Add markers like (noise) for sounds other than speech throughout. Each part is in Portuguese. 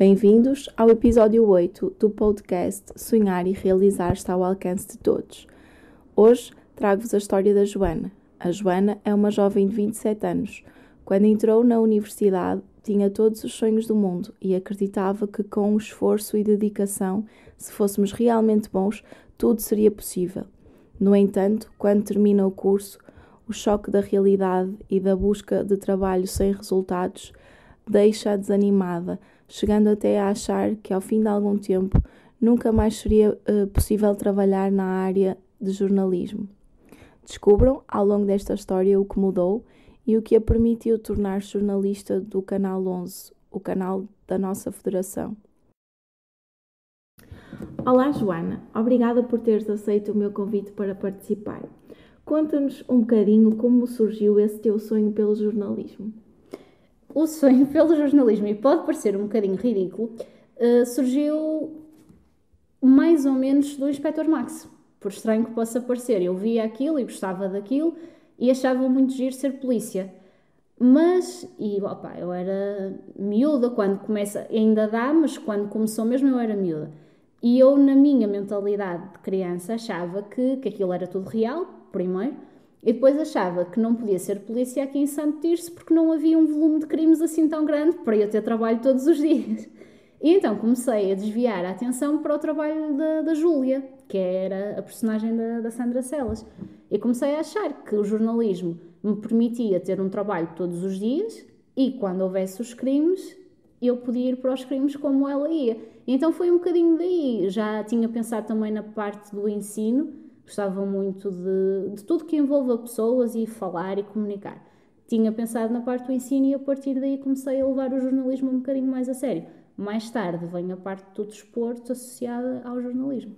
bem-vindos ao episódio 8 do podcast Sonhar e Realizar está ao alcance de todos. Hoje trago-vos a história da Joana. A Joana é uma jovem de 27 anos. Quando entrou na universidade, tinha todos os sonhos do mundo e acreditava que com esforço e dedicação, se fôssemos realmente bons, tudo seria possível. No entanto, quando termina o curso, o choque da realidade e da busca de trabalho sem resultados deixa-a desanimada, chegando até a achar que ao fim de algum tempo nunca mais seria uh, possível trabalhar na área de jornalismo. Descubram ao longo desta história o que mudou e o que a permitiu tornar jornalista do Canal 11, o canal da nossa federação. Olá, Joana. Obrigada por teres aceito o meu convite para participar. Conta-nos um bocadinho como surgiu esse teu sonho pelo jornalismo. O sonho pelo jornalismo, e pode parecer um bocadinho ridículo, uh, surgiu mais ou menos do Inspector Max. Por estranho que possa parecer, eu via aquilo e gostava daquilo e achava muito giro ser polícia. Mas, e opa, eu era miúda quando começa, ainda dá, mas quando começou mesmo eu era miúda. E eu, na minha mentalidade de criança, achava que, que aquilo era tudo real, primeiro, e depois achava que não podia ser polícia aqui em Santo Tirso porque não havia um volume de crimes assim tão grande para eu ter trabalho todos os dias. E então comecei a desviar a atenção para o trabalho da, da Júlia, que era a personagem da, da Sandra Celas. E comecei a achar que o jornalismo me permitia ter um trabalho todos os dias e quando houvesse os crimes, eu podia ir para os crimes como ela ia. E então foi um bocadinho daí. Já tinha pensado também na parte do ensino, gostava muito de, de tudo que envolva pessoas e falar e comunicar. Tinha pensado na parte do ensino e a partir daí comecei a levar o jornalismo um bocadinho mais a sério. Mais tarde vem a parte do desporto associada ao jornalismo.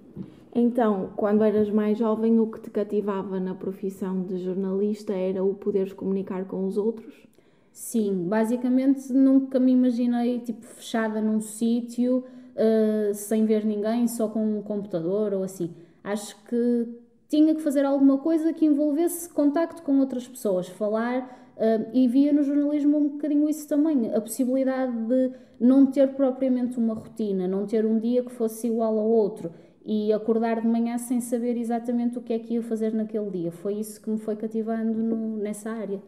Então, quando eras mais jovem, o que te cativava na profissão de jornalista era o poderes comunicar com os outros? Sim, basicamente nunca me imaginei tipo fechada num sítio uh, sem ver ninguém, só com um computador ou assim. Acho que tinha que fazer alguma coisa que envolvesse contacto com outras pessoas, falar Uh, e via no jornalismo um bocadinho isso também, a possibilidade de não ter propriamente uma rotina, não ter um dia que fosse igual ao outro e acordar de manhã sem saber exatamente o que é que ia fazer naquele dia. Foi isso que me foi cativando no, nessa área.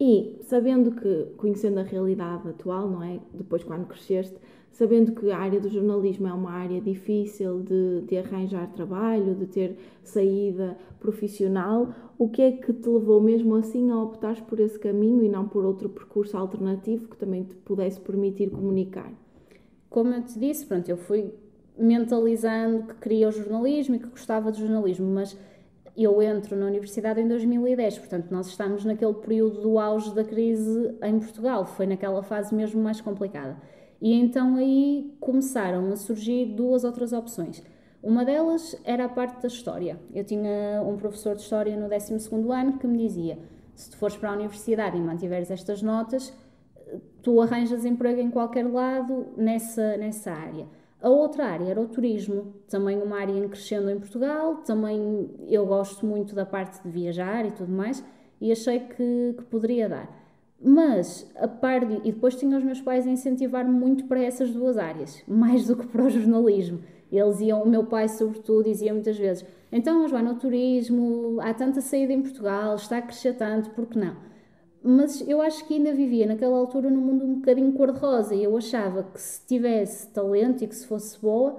E sabendo que, conhecendo a realidade atual, não é? Depois, quando cresceste, sabendo que a área do jornalismo é uma área difícil de, de arranjar trabalho, de ter saída profissional, o que é que te levou mesmo assim a optar por esse caminho e não por outro percurso alternativo que também te pudesse permitir comunicar? Como eu te disse, pronto, eu fui mentalizando que queria o jornalismo e que gostava de jornalismo, mas eu entro na universidade em 2010, portanto, nós estamos naquele período do auge da crise em Portugal, foi naquela fase mesmo mais complicada. E então aí começaram a surgir duas outras opções. Uma delas era a parte da história. Eu tinha um professor de história no 12 ano que me dizia: se tu fores para a universidade e mantiveres estas notas, tu arranjas emprego em qualquer lado nessa, nessa área. A outra área era o turismo, também uma área em crescendo em Portugal, também eu gosto muito da parte de viajar e tudo mais, e achei que, que poderia dar. Mas, a par de, e depois tinha os meus pais a incentivar-me muito para essas duas áreas, (laughs) mais do que para o jornalismo. Eles iam, o meu pai, sobretudo, dizia muitas vezes: então, Joana, o turismo, há tanta saída em Portugal, está a crescer tanto, por que não? Mas eu acho que ainda vivia naquela altura num mundo um bocadinho cor-de-rosa e eu achava que se tivesse talento e que se fosse boa,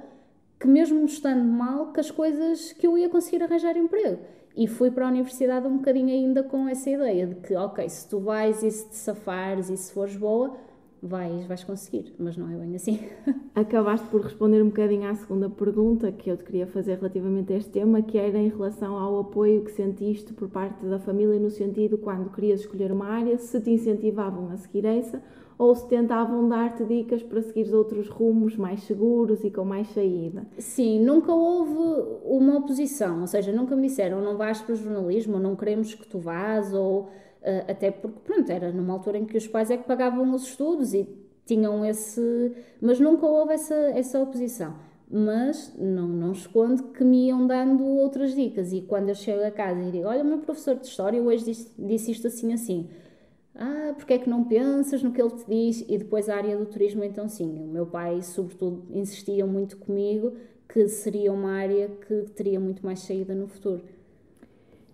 que mesmo estando mal, que as coisas que eu ia conseguir arranjar emprego. E fui para a universidade um bocadinho ainda com essa ideia de que, ok, se tu vais e se te safares e se fores boa, vais, vais conseguir, mas não é bem assim. (laughs) Acabaste por responder um bocadinho à segunda pergunta que eu te queria fazer relativamente a este tema, que era em relação ao apoio que sentiste por parte da família, no sentido quando querias escolher uma área, se te incentivavam a seguir essa ou se tentavam dar-te dicas para seguir outros rumos mais seguros e com mais saída? Sim, nunca houve uma oposição, ou seja, nunca me disseram não vais para o jornalismo, não queremos que tu vás, ou Uh, até porque, pronto, era numa altura em que os pais é que pagavam os estudos e tinham esse. Mas nunca houve essa, essa oposição. Mas não, não escondo que me iam dando outras dicas. E quando eu chego a casa e digo: Olha, o meu professor de História hoje disse, disse isto assim, assim. Ah, porque é que não pensas no que ele te diz? E depois a área do turismo, então sim. O meu pai, sobretudo, insistia muito comigo que seria uma área que teria muito mais saída no futuro.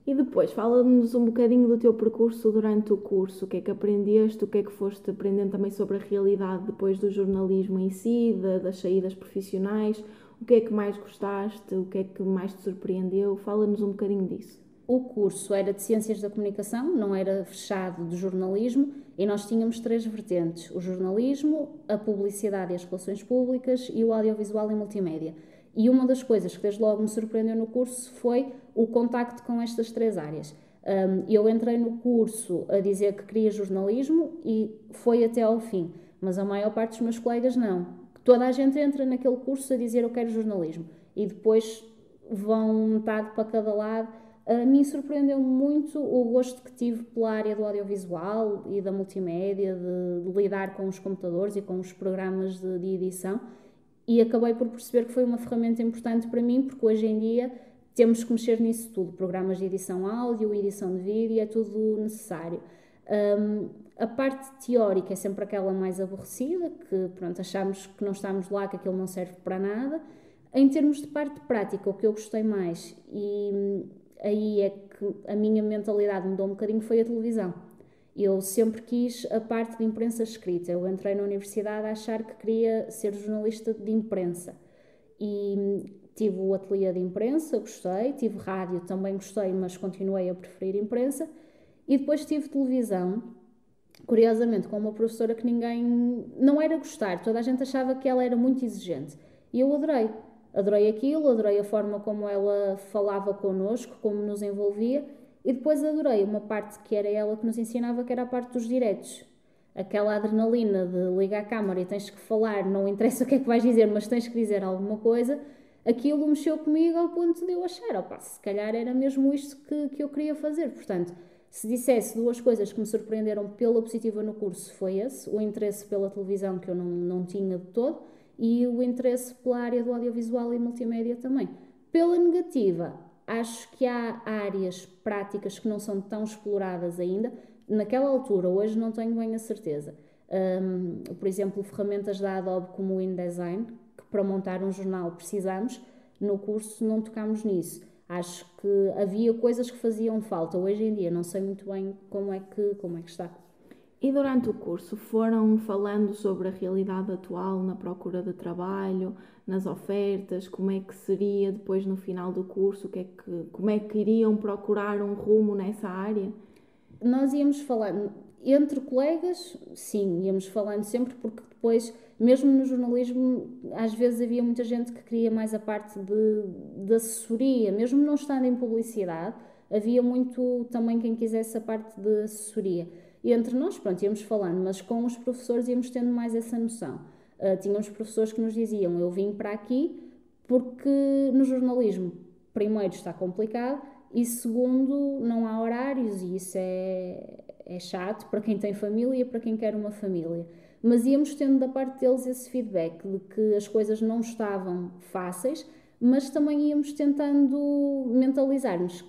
E depois, fala-nos um bocadinho do teu percurso durante o curso, o que é que aprendeste, o que é que foste aprendendo também sobre a realidade depois do jornalismo em si, das saídas profissionais, o que é que mais gostaste, o que é que mais te surpreendeu, fala-nos um bocadinho disso. O curso era de Ciências da Comunicação, não era fechado de jornalismo, e nós tínhamos três vertentes: o jornalismo, a publicidade e as relações públicas e o audiovisual e multimédia. E uma das coisas que desde logo me surpreendeu no curso foi o contacto com estas três áreas. Um, eu entrei no curso a dizer que queria jornalismo e foi até ao fim, mas a maior parte dos meus colegas não. Toda a gente entra naquele curso a dizer eu quero jornalismo e depois vão metade para cada lado. A mim surpreendeu muito o gosto que tive pela área do audiovisual e da multimédia, de, de lidar com os computadores e com os programas de, de edição e acabei por perceber que foi uma ferramenta importante para mim, porque hoje em dia temos que mexer nisso tudo: programas de edição áudio, edição de vídeo, é tudo necessário. Um, a parte teórica é sempre aquela mais aborrecida, que pronto, achamos que não estamos lá, que aquilo não serve para nada. Em termos de parte prática, o que eu gostei mais, e hum, aí é que a minha mentalidade mudou um bocadinho, foi a televisão eu sempre quis a parte de imprensa escrita. Eu entrei na universidade a achar que queria ser jornalista de imprensa. E tive o ateliê de imprensa, gostei, tive rádio, também gostei, mas continuei a preferir imprensa. E depois tive televisão, curiosamente, com uma professora que ninguém. não era gostar, toda a gente achava que ela era muito exigente. E eu adorei. Adorei aquilo, adorei a forma como ela falava connosco, como nos envolvia e depois adorei uma parte que era ela que nos ensinava, que era a parte dos diretos. Aquela adrenalina de ligar a câmara e tens que falar, não interessa (laughs) o que é que vais dizer, mas tens que dizer alguma coisa. Aquilo mexeu comigo ao ponto de eu achar, opa, se calhar era mesmo isto que, que eu queria fazer. Portanto, se dissesse duas coisas que me surpreenderam pela positiva no curso, foi esse: o interesse pela televisão, que eu não, não tinha de todo, e o interesse pela área do audiovisual e multimédia também. Pela negativa, Acho que há áreas práticas que não são tão exploradas ainda. Naquela altura, hoje não tenho bem a certeza. Um, por exemplo, ferramentas da Adobe como o InDesign, que para montar um jornal precisamos, no curso não tocámos nisso. Acho que havia coisas que faziam falta. Hoje em dia não sei muito bem como é que, como é que está. E durante o curso foram falando sobre a realidade atual na procura de trabalho, nas ofertas, como é que seria depois no final do curso, que é que, como é que iriam procurar um rumo nessa área? Nós íamos falando, entre colegas, sim, íamos falando sempre, porque depois, mesmo no jornalismo, às vezes havia muita gente que queria mais a parte de, de assessoria, mesmo não estando em publicidade, havia muito também quem quisesse a parte de assessoria. E entre nós, pronto, íamos falando, mas com os professores íamos tendo mais essa noção. Uh, tínhamos professores que nos diziam: Eu vim para aqui porque no jornalismo, primeiro, está complicado e segundo, não há horários e isso é, é chato para quem tem família para quem quer uma família. Mas íamos tendo da parte deles esse feedback de que as coisas não estavam fáceis, mas também íamos tentando mentalizar-nos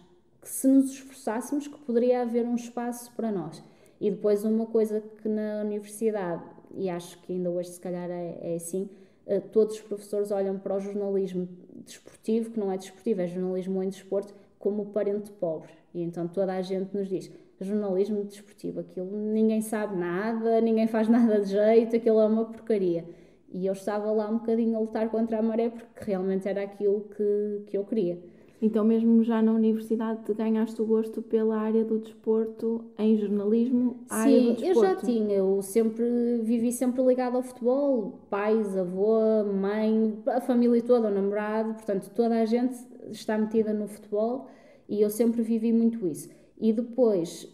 que se nos esforçássemos que poderia haver um espaço para nós. E depois uma coisa que na universidade, e acho que ainda hoje se calhar é, é assim, eh, todos os professores olham para o jornalismo desportivo, que não é desportivo, é jornalismo em desporto, como parente pobre. E então toda a gente nos diz, jornalismo desportivo, aquilo ninguém sabe nada, ninguém faz (laughs) nada de jeito, aquilo é uma porcaria. E eu estava lá um bocadinho a lutar contra a maré porque realmente era aquilo que, que eu queria. Então, mesmo já na universidade, ganhaste o gosto pela área do desporto em jornalismo? A área do Sim, eu já tinha, eu sempre vivi sempre ligado ao futebol, pais, avô, mãe, a família toda, o namorado, portanto, toda a gente está metida no futebol e eu sempre vivi muito isso. E depois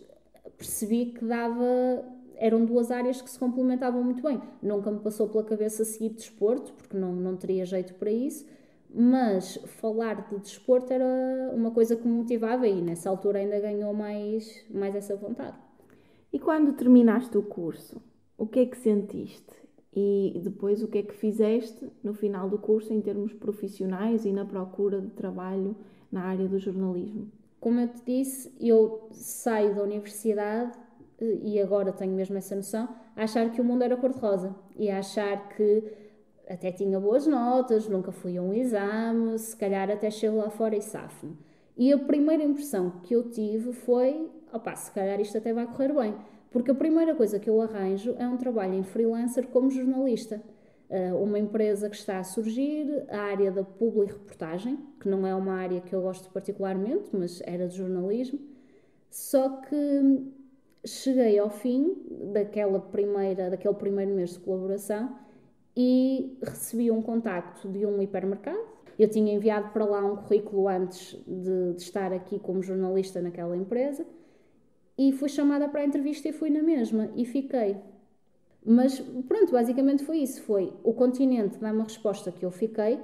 percebi que dava, eram duas áreas que se complementavam muito bem. Nunca me passou pela cabeça seguir desporto, porque não, não teria jeito para isso mas falar de desporto era uma coisa que me motivava e nessa altura ainda ganhou mais, mais essa vontade. E quando terminaste o curso, o que é que sentiste? E depois o que é que fizeste no final do curso em termos profissionais e na procura de trabalho na área do jornalismo? Como eu te disse, eu saio da universidade eh, e agora tenho mesmo essa noção, a achar que o mundo era cor-de-rosa e a achar que até tinha boas notas, nunca fui a um exame, se calhar até chego lá fora e safo-me. E a primeira impressão que eu tive foi, opá, se calhar isto até vai correr bem. Porque a primeira coisa que eu arranjo é um trabalho em freelancer como jornalista. Uh, uma empresa que está a surgir, a área da publi reportagem, que não é uma área que eu gosto particularmente, mas era de jornalismo. Só que cheguei ao fim daquela primeira, daquele primeiro mês de colaboração e recebi um contacto de um hipermercado. Eu tinha enviado para lá um currículo antes de, de estar aqui como jornalista naquela empresa e fui chamada para a entrevista e fui na mesma e fiquei. Mas pronto, basicamente foi isso. Foi o continente dar uma resposta que eu fiquei,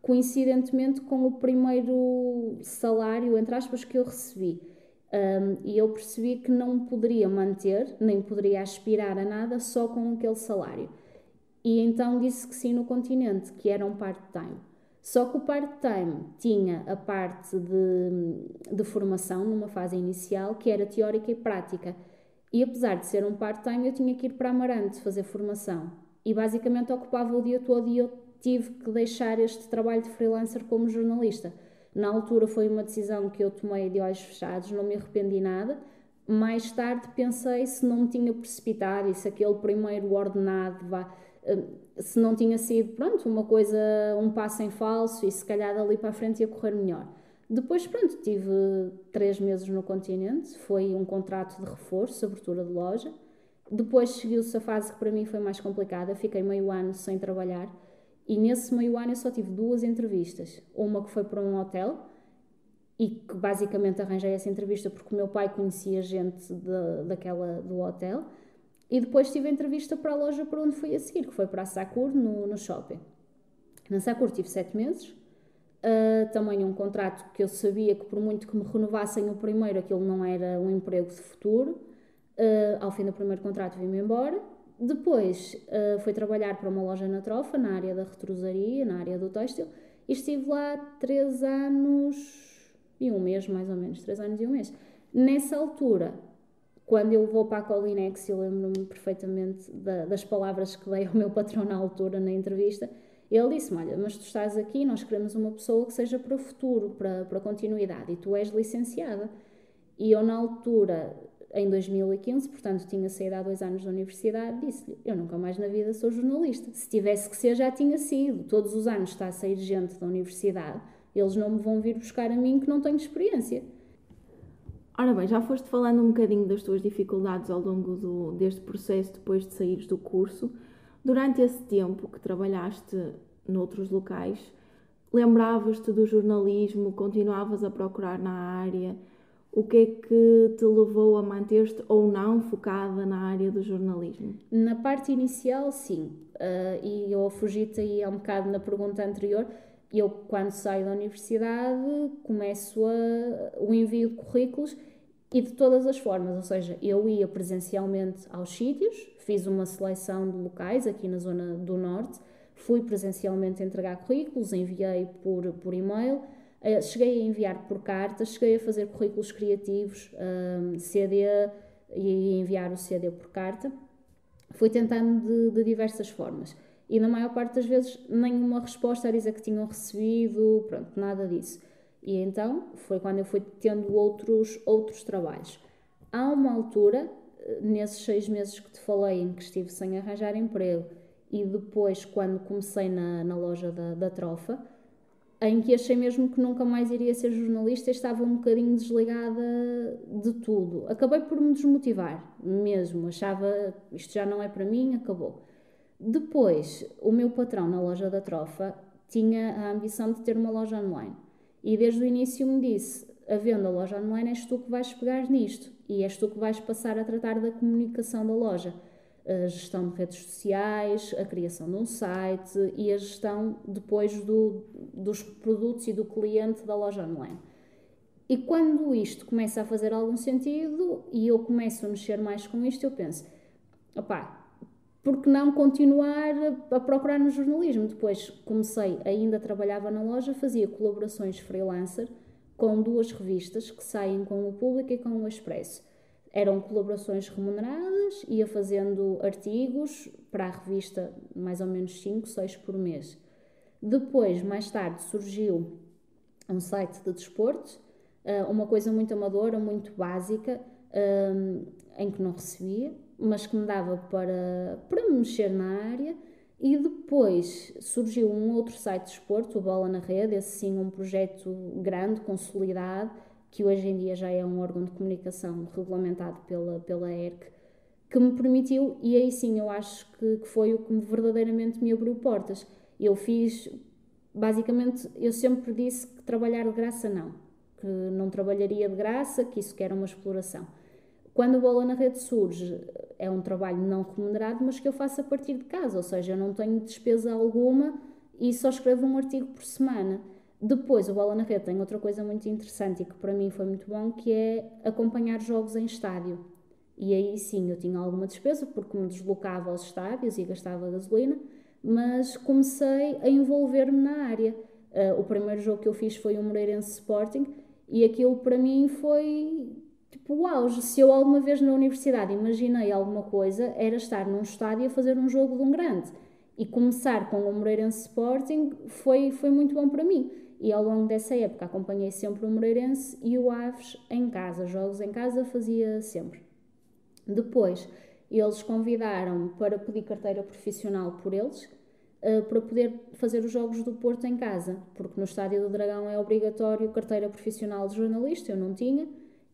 coincidentemente com o primeiro salário, entre aspas, que eu recebi. Um, e eu percebi que não poderia manter, nem poderia aspirar a nada só com aquele salário. E então disse que sim no continente, que era um part-time. Só que o part-time tinha a parte de, de formação numa fase inicial, que era teórica e prática. E apesar de ser um part-time, eu tinha que ir para Amarante fazer formação. E basicamente ocupava o dia todo e eu tive que deixar este trabalho de freelancer como jornalista. Na altura foi uma decisão que eu tomei de olhos fechados, não me arrependi nada. Mais tarde pensei se não me tinha precipitado e se aquele primeiro ordenado vá, se não tinha sido, pronto, uma coisa, um passo em falso e se calhar dali para a frente ia correr melhor. Depois, pronto, tive três meses no continente, foi um contrato de reforço, abertura de loja. Depois seguiu-se a fase que para mim foi mais complicada, fiquei meio ano sem trabalhar e nesse meio ano eu só tive duas entrevistas. Uma que foi para um hotel e que basicamente arranjei essa entrevista porque o meu pai conhecia gente de, daquela, do hotel e depois tive entrevista para a loja para onde fui a seguir, que foi para a Sakur, no, no shopping. Na Sakur tive sete meses, uh, também um contrato que eu sabia que por muito que me renovassem o primeiro, aquilo não era um emprego de futuro. Uh, ao fim do primeiro contrato vim-me embora. Depois uh, fui trabalhar para uma loja na Trofa, na área da retrosaria, na área do têxtil, e estive lá três anos e um mês, mais ou menos, três anos e um mês. Nessa altura, quando eu vou para a Colinex, eu lembro-me perfeitamente da, das palavras que dei ao meu patrão na altura, na entrevista. Ele disse-me: Olha, mas tu estás aqui, nós queremos uma pessoa que seja para o futuro, para, para continuidade, e tu és licenciada. E eu, na altura, em 2015, portanto tinha saído há dois anos da universidade, disse-lhe: Eu nunca mais na vida sou jornalista. Se tivesse que ser, já tinha sido. Todos os anos está a sair gente da universidade, eles não me vão vir buscar a mim que não tenho experiência. Ora bem, já foste falando um bocadinho das tuas dificuldades ao longo do, deste processo depois de saíres do curso. Durante esse tempo que trabalhaste noutros locais, lembravas-te do jornalismo, continuavas a procurar na área? O que é que te levou a manter-te ou não focada na área do jornalismo? Na parte inicial, sim. Uh, e eu fugi-te aí um bocado na pergunta anterior eu, quando saio da universidade, começo a, o envio de currículos e de todas as formas, ou seja, eu ia presencialmente aos sítios, fiz uma seleção de locais aqui na zona do Norte, fui presencialmente entregar currículos, enviei por, por e-mail, eh, cheguei a enviar por cartas, cheguei a fazer currículos criativos, um, CD e enviar o CD por carta. Fui tentando de, de diversas formas e na maior parte das vezes nenhuma resposta a dizer que tinham recebido, pronto, nada disso. E então foi quando eu fui tendo outros, outros trabalhos. Há uma altura, nesses seis meses que te falei, em que estive sem arranjar emprego, e depois, quando comecei na, na loja da, da Trofa, em que achei mesmo que nunca mais iria ser jornalista e estava um bocadinho desligada de tudo. Acabei por me desmotivar mesmo, achava isto já não é para mim, acabou. Depois, o meu patrão na loja da Trofa tinha a ambição de ter uma loja online e desde o início me disse: havendo a loja online, és tu que vais pegar nisto e és tu que vais passar a tratar da comunicação da loja a gestão de redes sociais, a criação de um site e a gestão depois do, dos produtos e do cliente da loja online. E quando isto começa a fazer algum sentido e eu começo a mexer mais com isto, eu penso, opá, por que não continuar a procurar no jornalismo? Depois comecei, ainda trabalhava na loja, fazia colaborações freelancer com duas revistas que saem com o Público e com o Expresso eram colaborações remuneradas, ia fazendo artigos para a revista, mais ou menos 5, 6 por mês. Depois, mais tarde, surgiu um site de desporto, eh, uma coisa muito amadora, muito básica, eh, em que não recebia, mas que me dava para, para me mexer na área. E depois surgiu um outro site de desporto, o Bola na Rede, esse sim um projeto grande, consolidado, que hoje em dia já é um órgão de comunicação regulamentado pela, pela ERC, que me permitiu, e aí sim eu acho que, que foi o que verdadeiramente me abriu portas. Eu fiz, basicamente, eu sempre disse que trabalhar de graça não, que não trabalharia de graça, que isso que era uma exploração. Quando a bola na rede surge, é um trabalho não remunerado, mas que eu faço a partir de casa, ou seja, eu não tenho despesa alguma e só escrevo um artigo por semana. Depois, o Bola na Rede tem outra coisa muito interessante e que para mim foi muito bom, que é acompanhar jogos em estádio. E aí sim, eu tinha alguma despesa porque me deslocava aos estádios e gastava gasolina, mas comecei a envolver-me na área. Uh, o primeiro jogo que eu fiz foi o Moreirense Sporting e aquilo para mim foi tipo o auge. Se eu alguma vez na universidade imaginei alguma coisa, era estar num estádio a fazer um jogo de um grande. E começar com o Moreirense Sporting foi, foi muito bom para mim. E ao longo dessa época acompanhei sempre o Moreirense e o Aves em casa, jogos em casa fazia sempre. Depois, eles convidaram-me para pedir carteira profissional por eles, uh, para poder fazer os jogos do Porto em casa, porque no Estádio do Dragão é obrigatório carteira profissional de jornalista, eu não tinha,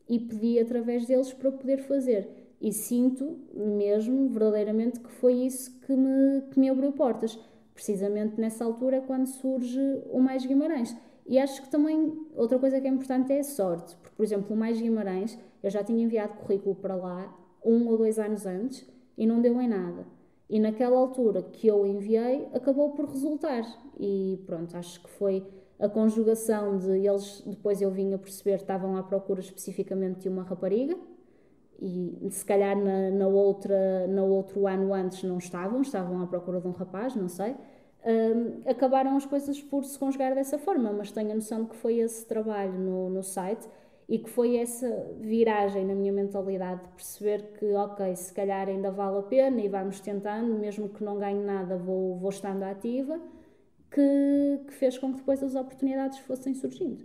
e pedi através deles para poder fazer. E sinto mesmo, verdadeiramente, que foi isso que me, que me abriu portas precisamente nessa altura quando surge o Mais Guimarães. E acho que também outra coisa que é importante é a sorte, porque, por exemplo, o Mais Guimarães, eu já tinha enviado currículo para lá um ou dois anos antes e não deu em nada. E naquela altura que eu enviei, acabou por resultar. E pronto, acho que foi a conjugação de eles, depois eu vim a perceber, estavam à procura especificamente de uma rapariga, e se calhar na, na outra no outro ano antes não estavam, estavam à procura de um rapaz, não sei. Um, acabaram as coisas por se conjugar dessa forma, mas tenho a noção de que foi esse trabalho no, no site e que foi essa viragem na minha mentalidade de perceber que, ok, se calhar ainda vale a pena e vamos tentando, mesmo que não ganhe nada, vou, vou estando ativa, que, que fez com que depois as oportunidades fossem surgindo.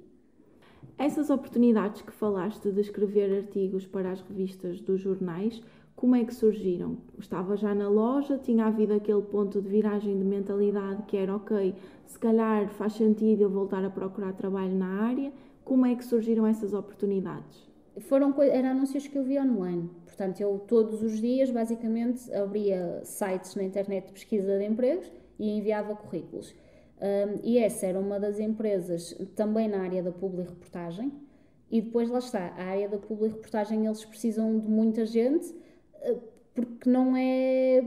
Essas oportunidades que falaste de escrever artigos para as revistas dos jornais, como é que surgiram? Estava já na loja, tinha havido aquele ponto de viragem de mentalidade que era ok, se calhar faz sentido eu voltar a procurar trabalho na área. Como é que surgiram essas oportunidades? Foram eram anúncios que eu via online. Portanto, eu todos os dias basicamente abria sites na internet de pesquisa de empregos e enviava currículos. Um, e essa era uma das empresas também na área da publi-reportagem. E depois lá está, a área da publi-reportagem eles precisam de muita gente eh, porque não é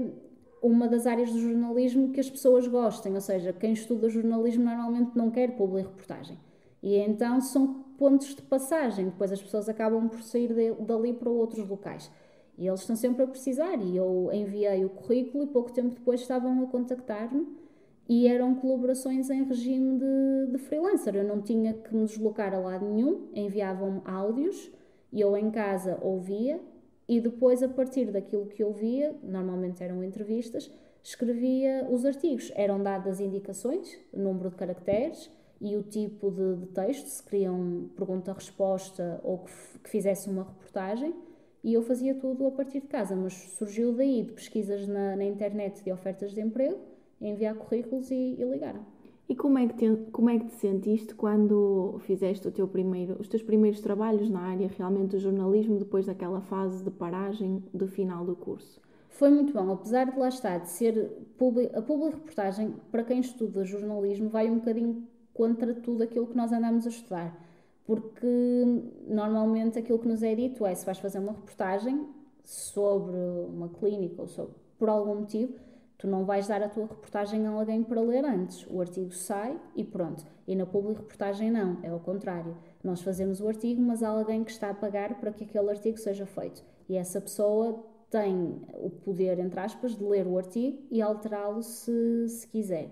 uma das áreas do jornalismo que as pessoas gostem, ou seja, quem estuda jornalismo normalmente não quer publi-reportagem. E então são pontos de passagem, depois as pessoas acabam por sair de, dali para outros locais. E eles estão sempre a precisar, e eu enviei o currículo e pouco tempo depois estavam a contactar-me e eram colaborações em regime de, de freelancer. Eu não tinha que me deslocar a lado nenhum, enviavam-me áudios e eu em casa ouvia e depois, a partir daquilo que eu via, normalmente eram entrevistas, escrevia os artigos. Eram dadas indicações, o número de caracteres e o tipo de, de texto, se queriam pergunta-resposta ou que, que fizesse uma reportagem, e eu fazia tudo a partir de casa. Mas surgiu daí de pesquisas na, na internet de ofertas de emprego enviar currículos e, e ligaram. E como é, que te, como é que te sentiste quando fizeste o teu primeiro, os teus primeiros trabalhos na área realmente do jornalismo, depois daquela fase de paragem do final do curso? Foi muito bom, apesar de lá estar, de ser a pública reportagem, para quem estuda jornalismo, vai um bocadinho contra tudo aquilo que nós andamos a estudar. Porque normalmente aquilo que nos é dito é se vais fazer uma reportagem sobre uma clínica ou sobre, por algum motivo, Tu não vais dar a tua reportagem a alguém para ler antes. O artigo sai e pronto. E na pública reportagem não, é o contrário. Nós fazemos o artigo, mas há alguém que está a pagar para que aquele artigo seja feito. E essa pessoa tem o poder, entre aspas, de ler o artigo e alterá-lo se, se quiser.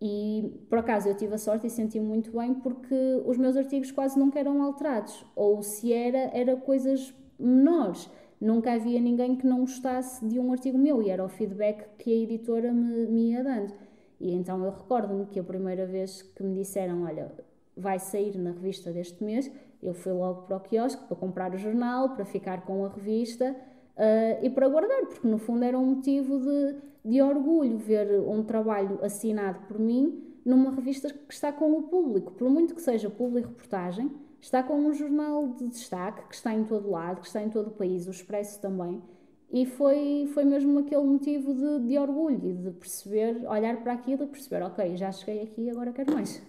E por acaso eu tive a sorte e senti muito bem porque os meus artigos quase nunca eram alterados, ou se era, era coisas menores nunca havia ninguém que não gostasse de um artigo meu e era o feedback que a editora me, me ia dando. E então eu recordo-me que a primeira vez que me disseram: Olha, vai sair na revista deste mês, eu fui logo para o quiosque para comprar o jornal, para ficar com a revista uh, e para guardar, porque no fundo era um motivo de, de orgulho ver um trabalho assinado por mim numa revista que está com o público, por muito que seja público reportagem está com um jornal de destaque que está em todo lado, que está em todo o país, o Expresso também. E foi, foi mesmo aquele motivo de, de orgulho e de perceber, olhar para aquilo e perceber, ok, já cheguei aqui, agora quero mais.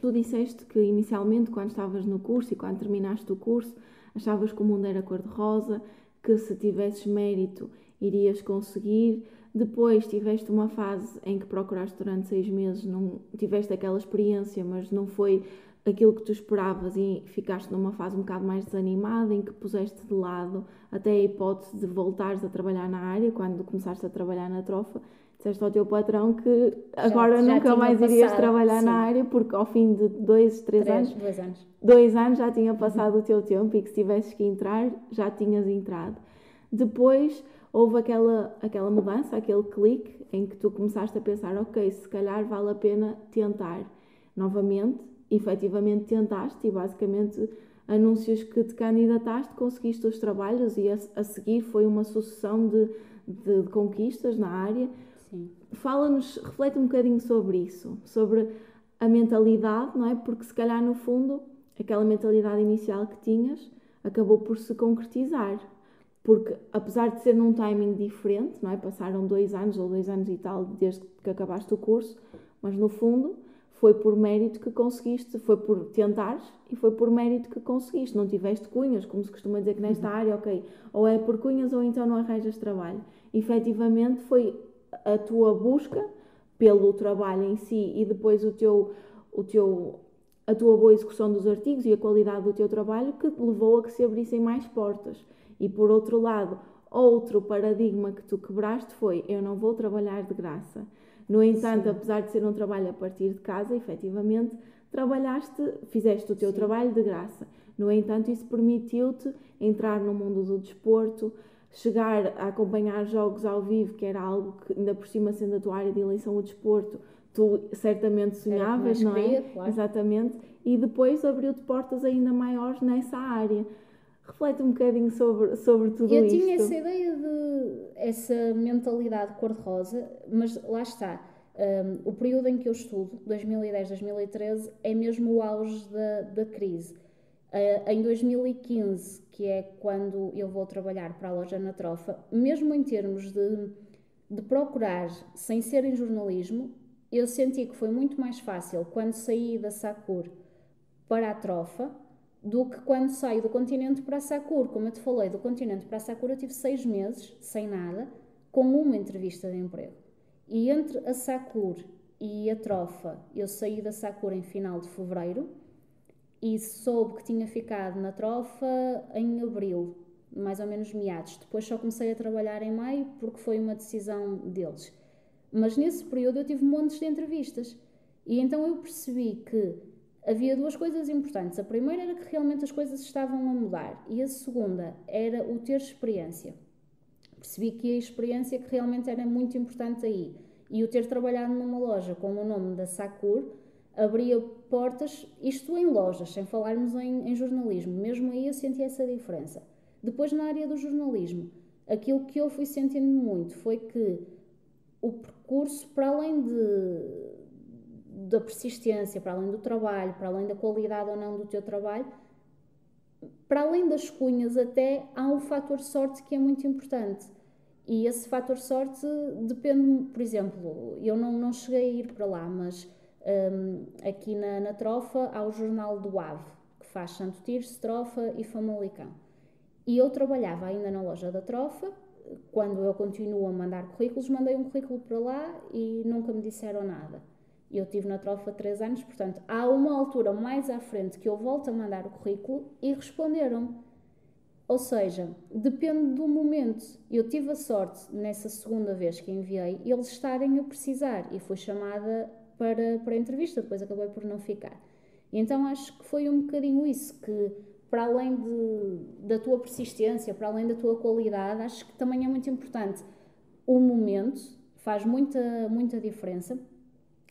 Tu disseste que inicialmente, quando estavas no curso e quando terminaste o curso, achavas que o mundo era cor-de-rosa, que se tivesses mérito irias conseguir. Depois tiveste uma fase em que procuraste durante seis meses, não tiveste aquela experiência, mas não foi aquilo que tu esperavas e ficaste numa fase um bocado mais desanimada, em que puseste de lado até a hipótese de voltares a trabalhar na área, quando começaste a trabalhar na trofa, disseste ao teu patrão que agora já nunca mais passado, irias trabalhar sim. na área, porque ao fim de dois, três, três anos, dois anos, dois anos já tinha passado uhum. o teu tempo e que se tivesses que entrar, já tinhas entrado. Depois houve aquela, aquela mudança, aquele clique em que tu começaste a pensar, ok, se calhar vale a pena tentar novamente efetivamente tentaste e basicamente anúncios que te candidataste, conseguiste os trabalhos e a, a seguir foi uma sucessão de, de, de conquistas na área. Fala-nos, reflete um bocadinho sobre isso, sobre a mentalidade, não é? Porque se calhar no fundo aquela mentalidade inicial que tinhas acabou por se concretizar. Porque apesar de ser num timing diferente, não é? Passaram dois anos ou dois anos e tal desde que acabaste o curso, mas no fundo foi por mérito que conseguiste, foi por tentares e foi por mérito que conseguiste. Não tiveste cunhas, como se costuma dizer que nesta uhum. área, ok, ou é por cunhas ou então não arranjas trabalho. Efetivamente foi a tua busca pelo trabalho em si e depois o teu, o teu, a tua boa execução dos artigos e a qualidade do teu trabalho que levou a que se abrissem mais portas. E por outro lado, outro paradigma que tu quebraste foi: eu não vou trabalhar de graça no entanto, Sim. apesar de ser um trabalho a partir de casa, efetivamente, trabalhaste, fizeste o teu Sim. trabalho de graça. No entanto, isso permitiu-te entrar no mundo do desporto, chegar a acompanhar jogos ao vivo, que era algo que, ainda por cima, sendo a tua área de eleição o desporto, tu certamente sonhavas, não é? Claro. Exatamente. E depois abriu-te portas ainda maiores nessa área. Reflete um bocadinho sobre, sobre tudo eu isto. Eu tinha essa ideia de essa mentalidade cor-de-rosa, mas lá está. Um, o período em que eu estudo, 2010-2013, é mesmo o auge da, da crise. Uh, em 2015, que é quando eu vou trabalhar para a loja na Trofa, mesmo em termos de, de procurar, sem ser em jornalismo, eu senti que foi muito mais fácil quando saí da Sacur para a Trofa do que quando saio do continente para a Sakura. Como eu te falei, do continente para a Sakura eu tive seis meses, sem nada, com uma entrevista de emprego. E entre a Sakura e a Trofa, eu saí da Sakura em final de fevereiro e soube que tinha ficado na Trofa em abril, mais ou menos meados. Depois só comecei a trabalhar em maio porque foi uma decisão deles. Mas nesse período eu tive montes de entrevistas. E então eu percebi que havia duas coisas importantes. A primeira era que realmente as coisas estavam a mudar e a segunda era o ter experiência. Percebi que a experiência que realmente era muito importante aí e o ter trabalhado numa loja com o nome da Sakur abria portas, isto em lojas, sem falarmos em, em jornalismo. Mesmo aí eu senti essa diferença. Depois, na área do jornalismo, aquilo que eu fui sentindo muito foi que o percurso, para além de da persistência, para além do trabalho, para além da qualidade ou não do teu trabalho, para além das cunhas, até há um fator sorte que é muito importante. E esse fator sorte depende, por exemplo, eu não, não cheguei a ir para lá, mas um, aqui na, na Trofa há o Jornal do Ave, que faz Santo Tirso, Trofa e Famalicão. E eu trabalhava ainda na loja da Trofa, quando eu continuo a mandar currículos, mandei um currículo para lá e nunca me disseram nada. Eu tive na trofa três anos, portanto, há uma altura mais à frente que eu volto a mandar o currículo e responderam. Ou seja, depende do momento. Eu tive a sorte, nessa segunda vez que enviei, eles estarem a precisar e fui chamada para, para a entrevista, depois acabei por não ficar. Então acho que foi um bocadinho isso, que para além de, da tua persistência, para além da tua qualidade, acho que também é muito importante o momento, faz muita, muita diferença.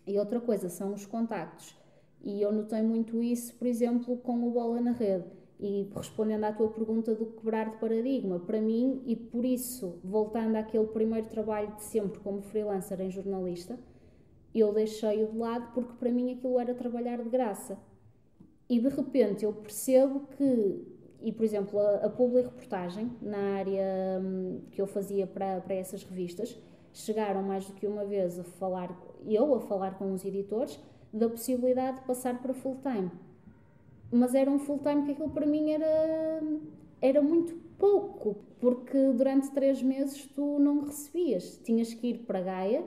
E outra coisa são os contactos. E eu notei muito isso, por exemplo, com o Bola na Rede. E respondendo à tua pergunta do quebrar de paradigma, para mim, e por isso, voltando àquele primeiro trabalho de sempre como freelancer em jornalista, eu deixei-o de lado porque para mim aquilo era trabalhar de graça. E de repente eu percebo que, e por exemplo, a, a public reportagem, na área hum, que eu fazia para, para essas revistas, chegaram mais do que uma vez a falar eu a falar com os editores da possibilidade de passar para full time. Mas era um full time que aquilo para mim era, era muito pouco, porque durante três meses tu não recebias. Tinhas que ir para Gaia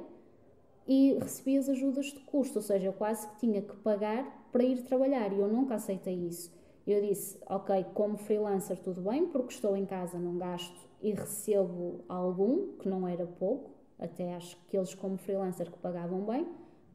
e recebias ajudas de custo, ou seja, eu quase que tinha que pagar para ir trabalhar e eu nunca aceitei isso. Eu disse, ok, como freelancer tudo bem, porque estou em casa, não gasto e recebo algum, que não era pouco, até acho que eles, como freelancer, que pagavam bem,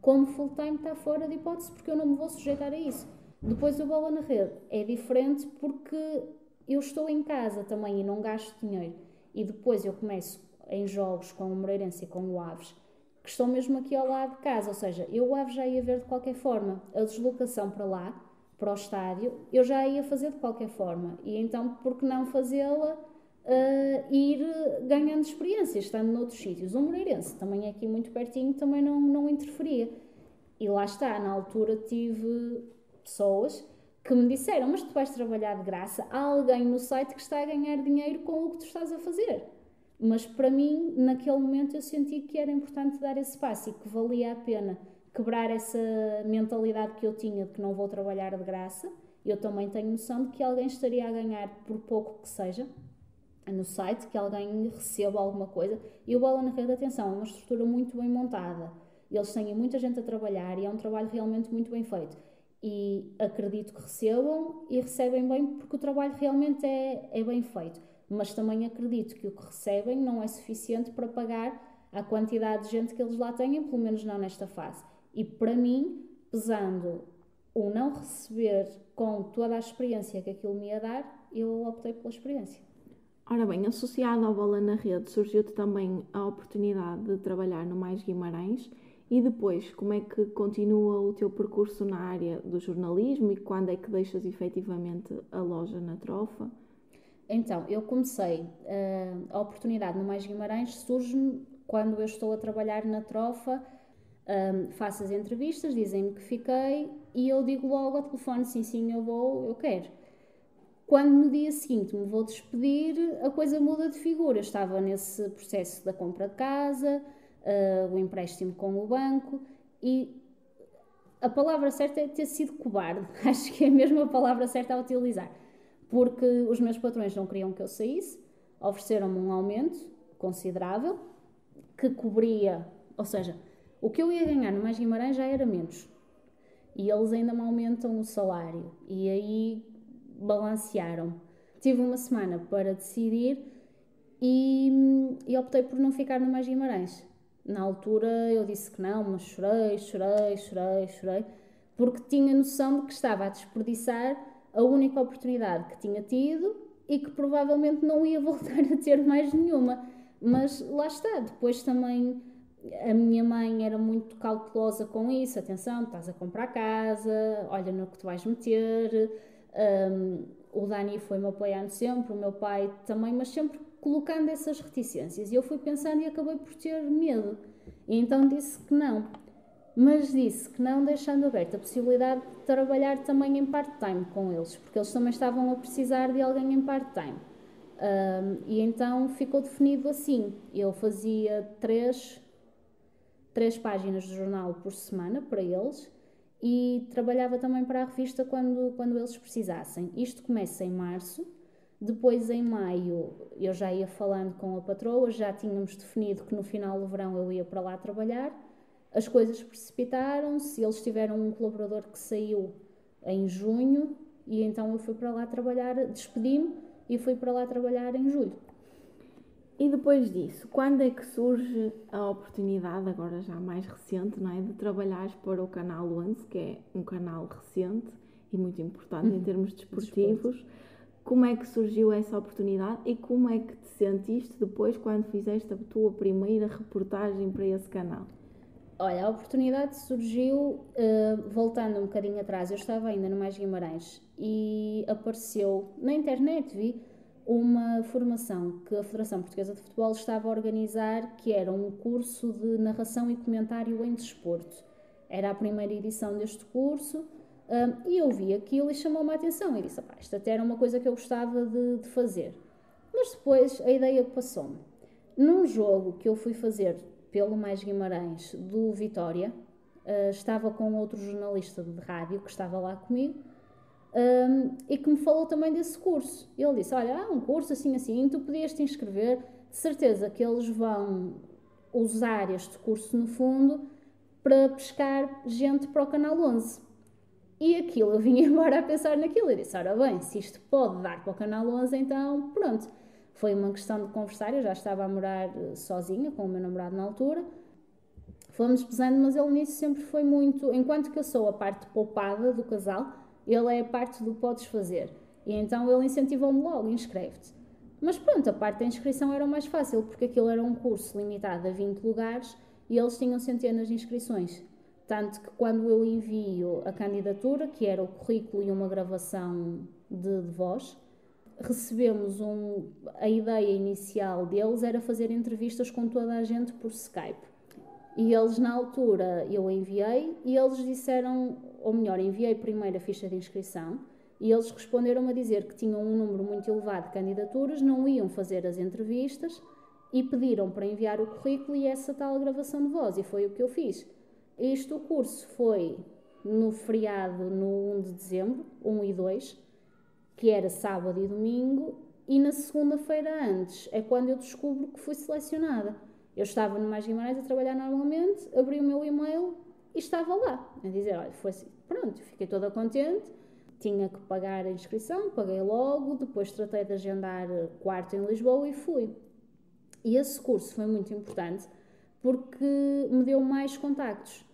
como full-time está fora de hipótese, porque eu não me vou sujeitar a isso. Depois o bola na rede é diferente porque eu estou em casa também e não gasto dinheiro. E depois eu começo em jogos com o Moreirense e com o Aves, que estão mesmo aqui ao lado de casa. Ou seja, eu o Aves já ia ver de qualquer forma. A deslocação para lá, para o estádio, eu já ia fazer de qualquer forma. E então, por que não fazê-la uh, ir ganhando experiência, estando noutros sítios. O Moreirense também é aqui muito pertinho, também não, não interferia. E lá está, na altura tive pessoas que me disseram: Mas tu vais trabalhar de graça? Há alguém no site que está a ganhar dinheiro com o que tu estás a fazer. Mas para mim, naquele momento, eu senti que era importante dar esse passo e que valia a pena quebrar essa mentalidade que eu tinha de que não vou trabalhar de graça. Eu também tenho noção de que alguém estaria a ganhar por pouco que seja, no site que alguém receba alguma coisa. E o Bola na Rede, atenção, é uma estrutura muito bem montada. Eles têm muita gente a trabalhar e é um trabalho realmente muito bem feito. E acredito que recebam e recebem bem porque o trabalho realmente é, é bem feito. Mas também acredito que o que recebem não é suficiente para pagar a quantidade de gente que eles lá têm, pelo menos não nesta fase. E para mim, pesando o não receber com toda a experiência que aquilo me ia dar, eu optei pela experiência. Ora bem, associado ao Bola na Rede, surgiu-te também a oportunidade de trabalhar no Mais Guimarães e depois, como é que continua o teu percurso na área do jornalismo e quando é que deixas efetivamente a loja na Trofa? Então, eu comecei, eh, a oportunidade no Mais Guimarães surge-me quando eu estou a trabalhar na Trofa, eh, faço as entrevistas, dizem-me que fiquei e eu digo logo ao telefone, sim, sim, eu vou, eu quero. Quando no dia seguinte me vou despedir, a coisa muda de figura. Estava nesse processo da compra de casa, uh, o empréstimo com o banco e a palavra certa é ter sido cobarde. (laughs) Acho que é mesmo a palavra certa a utilizar. Porque os meus patrões não queriam que eu saísse, ofereceram-me um aumento considerável que cobria, ou seja, o que eu ia ganhar no Mais Guimarães já era menos. E eles ainda me aumentam o salário. E aí balancearam. Tive uma semana para decidir e, e optei por não ficar no Mais Guimarães. Na altura eu disse que não, mas chorei, chorei, chorei, chorei, porque tinha noção de que estava a desperdiçar a única oportunidade que tinha tido e que provavelmente não ia voltar a ter mais nenhuma. Mas lá está, depois também a minha mãe era muito cautelosa com isso. Atenção, estás a comprar casa, olha no que tu vais meter. Um, o Dani foi-me apoiando sempre, o meu pai também, mas sempre colocando essas reticências. E eu fui pensando e acabei por ter medo. E então disse que não. mas disse que não deixando aberta a possibilidade de trabalhar também em part-time com eles, porque eles também estavam a precisar de alguém em part-time. Um, e então ficou definido assim: eu fazia três, três páginas de jornal por semana para eles e trabalhava também para a revista quando, quando eles precisassem. Isto começa em março, depois em maio eu já ia falando com a patroa, já tínhamos definido que no final do verão eu ia para lá trabalhar as coisas precipitaram-se, eles tiveram um colaborador que saiu em junho e então eu fui para lá trabalhar, despedi-me e fui para lá trabalhar em julho. E depois disso, quando é que surge a oportunidade, agora já mais recente, não é, de trabalhar para o canal Once, que é um canal recente e muito importante em uhum. termos desportivos? Como é que surgiu essa oportunidade e como é que te sentiste depois quando fizeste a tua primeira reportagem para esse canal? Olha, a oportunidade surgiu uh, voltando um bocadinho atrás. Eu estava ainda no Mais Guimarães e apareceu na internet, vi uma formação que a Federação Portuguesa de Futebol estava a organizar, que era um curso de narração e comentário em desporto. Era a primeira edição deste curso um, e eu vi aquilo e chamou-me a atenção. E disse: isto até era uma coisa que eu gostava de, de fazer. Mas depois a ideia passou-me. Num jogo que eu fui fazer pelo Mais Guimarães do Vitória, uh, estava com outro jornalista de rádio que estava lá comigo um, e que me falou também desse curso. Ele disse: Olha, há um curso assim, assim, tu podias te inscrever, de certeza que eles vão usar este curso no fundo para pescar gente para o Canal 11. E aquilo, eu vim (laughs) embora a pensar naquilo e disse: Ora bem, se isto pode dar para o Canal 11, então pronto. Foi uma questão de conversar, eu já estava a morar eh, sozinha com o meu namorado na altura. Fomos pesando, mas ele nisso sempre foi muito. Enquanto que eu sou a parte poupada do casal, ele é a parte do podes fazer. E então ele incentivou-me logo, inscreve-te. Mas pronto, a parte da inscrição era o mais fácil, porque aquilo era um curso limitado a 20 lugares e eles tinham centenas de inscrições. Tanto que quando eu envio a candidatura, que era o currículo e uma gravação de, de voz, recebemos um. A ideia inicial deles era fazer entrevistas com toda a gente por Skype. E eles, na altura, eu enviei e eles disseram, ou melhor, enviei primeiro a ficha de inscrição e eles responderam a dizer que tinham um número muito elevado de candidaturas, não iam fazer as entrevistas e pediram para enviar o currículo e essa tal gravação de voz. E foi o que eu fiz. Isto, o curso foi no feriado no 1 de dezembro, 1 e 2, que era sábado e domingo, e na segunda-feira antes é quando eu descubro que fui selecionada. Eu estava no Mais Guimarães a trabalhar normalmente, abri o meu e-mail e estava lá, a dizer, olha, foi assim. Pronto, fiquei toda contente, tinha que pagar a inscrição, paguei logo, depois tratei de agendar quarto em Lisboa e fui. E esse curso foi muito importante porque me deu mais contactos.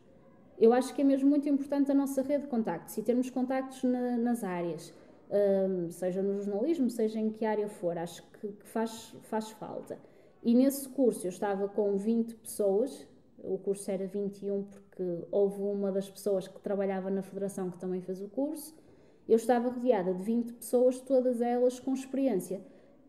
Eu acho que é mesmo muito importante a nossa rede de contactos e termos contactos na, nas áreas um, seja no jornalismo, seja em que área for, acho que, que faz, faz falta. E nesse curso eu estava com 20 pessoas, o curso era 21 porque houve uma das pessoas que trabalhava na federação que também fez o curso. Eu estava rodeada de 20 pessoas, todas elas com experiência.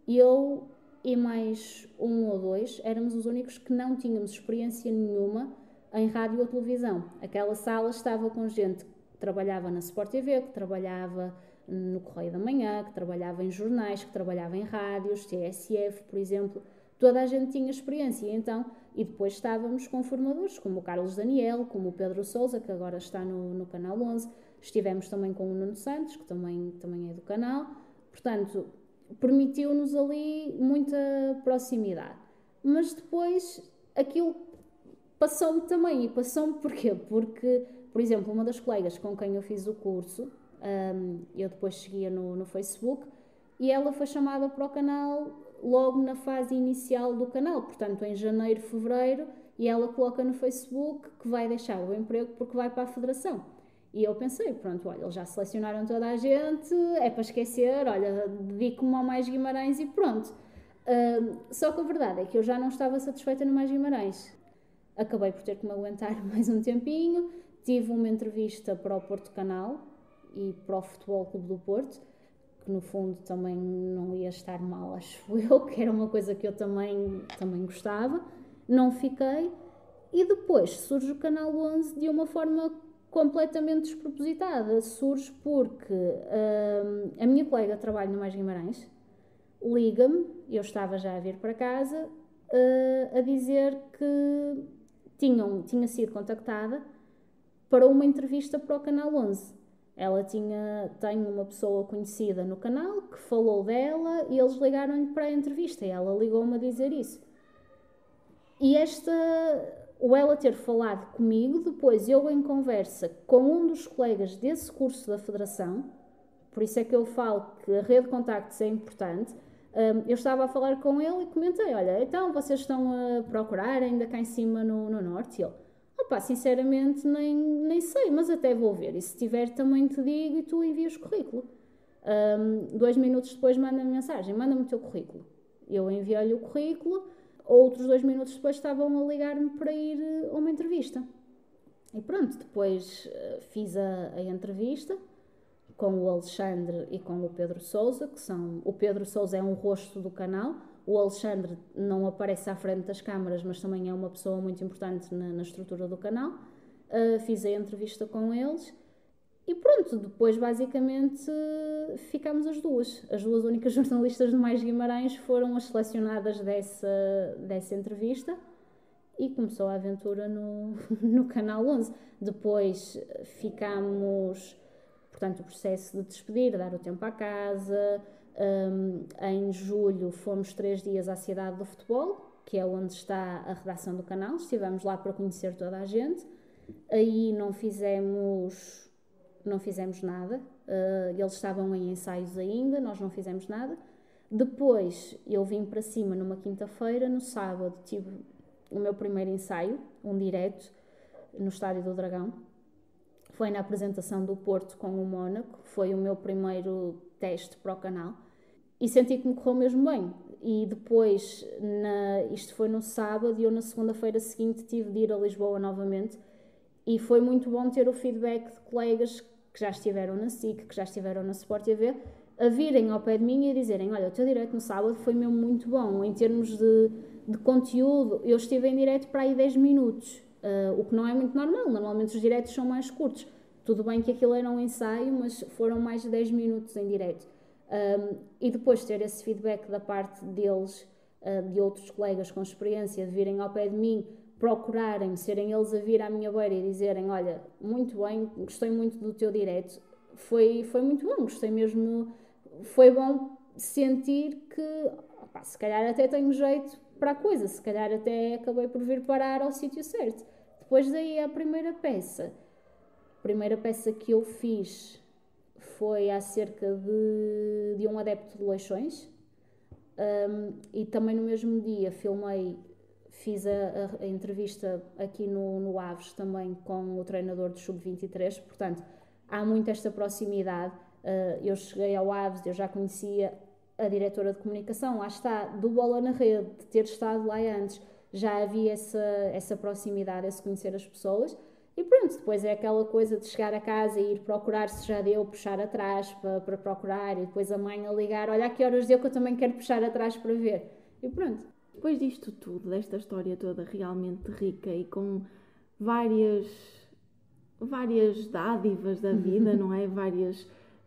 Eu e mais um ou dois éramos os únicos que não tínhamos experiência nenhuma em rádio ou televisão. Aquela sala estava com gente que trabalhava na Sport TV, que trabalhava no Correio da Manhã, que trabalhava em jornais, que trabalhava em rádios, TSF, por exemplo. Toda a gente tinha experiência, então, e depois estávamos com formadores, como o Carlos Daniel, como o Pedro Souza, que agora está no, no Canal 11. Estivemos também com o Nuno Santos, que também, também é do canal. Portanto, permitiu-nos ali muita proximidade. Mas depois aquilo passou-me também, e passou-me porquê? Porque, por exemplo, uma das colegas com quem eu fiz o curso, um, eu depois seguia no, no Facebook e ela foi chamada para o canal logo na fase inicial do canal, portanto em janeiro, fevereiro, e ela coloca no Facebook que vai deixar o emprego porque vai para a federação. E eu pensei, pronto, olha, eles já selecionaram toda a gente, é para esquecer, olha, dedico-me ao Mais Guimarães e pronto. Uh, só que a verdade é que eu já não estava satisfeita no Mais Guimarães. Acabei por ter que me aguentar (laughs) mais um tempinho, tive uma entrevista para o Porto Canal, e para o Futebol Clube do Porto, que no fundo também não ia estar mal, acho (laughs) eu, que era uma coisa que eu também, também gostava. Não fiquei E depois surge o Canal 11 de uma forma completamente despropositada. Surge porque hum, a minha colega trabalha no Mais Guimarães, liga-me, eu estava já a vir para casa, uh, a dizer que tinham, tinha sido contactada para uma entrevista para o Canal 11. Ela tinha, tem uma pessoa conhecida no canal que falou dela e eles ligaram-lhe para a entrevista e ela ligou-me a dizer isso. E esta, o ela ter falado comigo, depois eu em conversa com um dos colegas desse curso da Federação, por isso é que eu falo que a rede de contactos é importante. Um, eu estava a falar com ele e comentei: Olha, então vocês estão a procurar ainda cá em cima no, no Norte? E ele: Opá, sinceramente nem, nem sei, mas até vou ver. E se tiver também te digo e tu envias currículo. Um, dois minutos depois manda-me mensagem: Manda-me o teu currículo. Eu enviei-lhe o currículo outros dois minutos depois estavam a ligar-me para ir eh, a uma entrevista. E pronto, depois eh, fiz a, a, entrevista com o Alexandre e com o Pedro Souza, que são. O Pedro Souza é um rosto do canal, o Alexandre não aparece à frente das câmaras, mas também é uma pessoa muito importante na, na estrutura do canal. Uh, fiz a entrevista com eles e pronto, depois basicamente ficámos as duas. As duas únicas (laughs) jornalistas do Mais Guimarães foram as selecionadas dessa, dessa entrevista e começou a aventura no, (laughs) no Canal 11. Depois ficámos, portanto, o processo de despedir, dar o tempo à casa. Um, em julho fomos três dias à cidade do futebol, que é onde está a redação do canal. Estivemos lá para conhecer toda a gente. Aí não fizemos não fizemos nada. Uh, eles estavam em ensaios ainda, nós não fizemos nada. Depois eu vim para cima numa quinta-feira, no sábado tive o meu primeiro ensaio, um direto, no Estádio do Dragão. Foi na apresentação do Porto com o Mónaco, foi o meu primeiro teste para o canal e senti que me correu mesmo bem. E depois, na, isto foi no sábado e eu na segunda-feira seguinte tive de ir a Lisboa novamente e foi muito bom ter o feedback de colegas que já estiveram na SIC, que já estiveram na Sport TV, a virem ao pé de mim e a dizerem: Olha, o teu direto no sábado foi mesmo muito bom. Em termos de, de conteúdo, eu estive em direto para aí 10 minutos, uh, o que não é muito normal. Normalmente os diretos são mais curtos. Tudo bem que aquilo era um ensaio, mas foram mais de 10 minutos em direto. Um, e depois ter esse feedback da parte deles, uh, de outros colegas com experiência, de virem ao pé de mim procurarem, serem eles a vir à minha beira e dizerem: Olha, muito bem, gostei muito do teu direto, foi, foi muito bom, gostei mesmo, foi bom sentir que opa, se calhar até tenho jeito para a coisa, se calhar até acabei por vir parar ao sítio certo. Depois daí a primeira peça, a primeira peça que eu fiz foi acerca de, de um adepto de Leixões. Um, e também no mesmo dia filmei Fiz a, a, entrevista aqui no, no Aves também com o treinador do Sub-23, portanto, há muito esta proximidade. Uh, eu cheguei ao Aves, eu já conhecia a diretora de comunicação, lá está, do Bola na Rede, de ter estado lá antes, já havia essa, essa proximidade, esse conhecer as pessoas. E pronto, depois é aquela coisa de chegar a casa e ir procurar se já deu, puxar atrás para, para procurar e depois a mãe a ligar: Olha, a que horas deu que eu também quero puxar atrás para ver. E pronto. Depois disto tudo, desta história toda realmente rica e com várias várias dádivas da vida, (laughs) não é? Várias,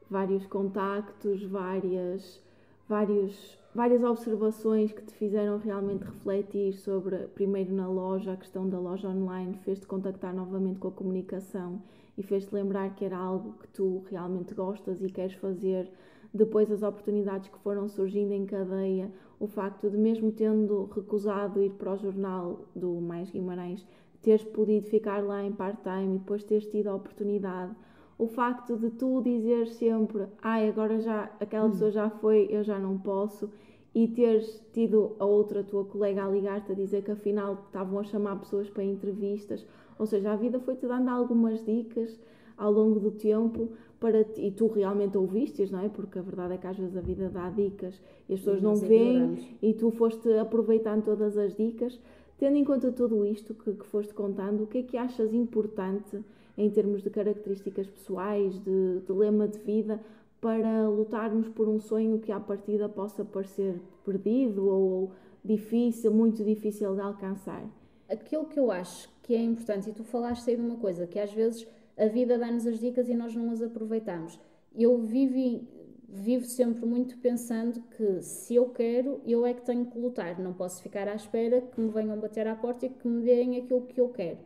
vários contactos, várias, vários, várias observações que te fizeram realmente refletir sobre, primeiro na loja, a questão da loja online, fez-te contactar novamente com a comunicação e fez-te lembrar que era algo que tu realmente gostas e queres fazer. Depois as oportunidades que foram surgindo em cadeia, o facto de, mesmo tendo recusado ir para o jornal do Mais Guimarães, teres podido ficar lá em part-time e depois teres tido a oportunidade, o facto de tu dizer sempre, ai, agora já aquela pessoa já foi, eu já não posso, e teres tido a outra tua colega a ligar-te a dizer que afinal estavam a chamar pessoas para entrevistas, ou seja, a vida foi-te dando algumas dicas ao longo do tempo para ti, e tu realmente ouvistes, não é? Porque a verdade é que às vezes a vida dá dicas e as pessoas não veem e tu foste aproveitando todas as dicas. Tendo em conta tudo isto que, que foste contando, o que é que achas importante em termos de características pessoais, de, de lema de vida, para lutarmos por um sonho que à partida possa parecer perdido ou difícil, muito difícil de alcançar? Aquilo que eu acho que é importante, e tu falaste aí de uma coisa, que às vezes a vida dá-nos as dicas e nós não as aproveitamos. Eu vivo, vivo sempre muito pensando que se eu quero, eu é que tenho que lutar, não posso ficar à espera que me venham bater à porta e que me deem aquilo que eu quero.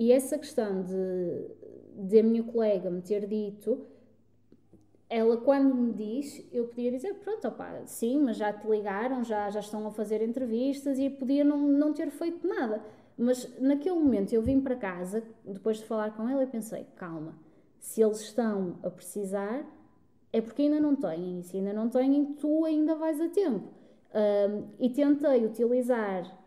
E essa questão de, de a minha colega me ter dito ela quando me diz, eu podia dizer, pronto, opa, sim, mas já te ligaram, já, já estão a fazer entrevistas e podia não, não ter feito nada. Mas naquele momento eu vim para casa, depois de falar com ela, e pensei, calma, se eles estão a precisar, é porque ainda não têm, e se ainda não têm, tu ainda vais a tempo. Um, e tentei utilizar,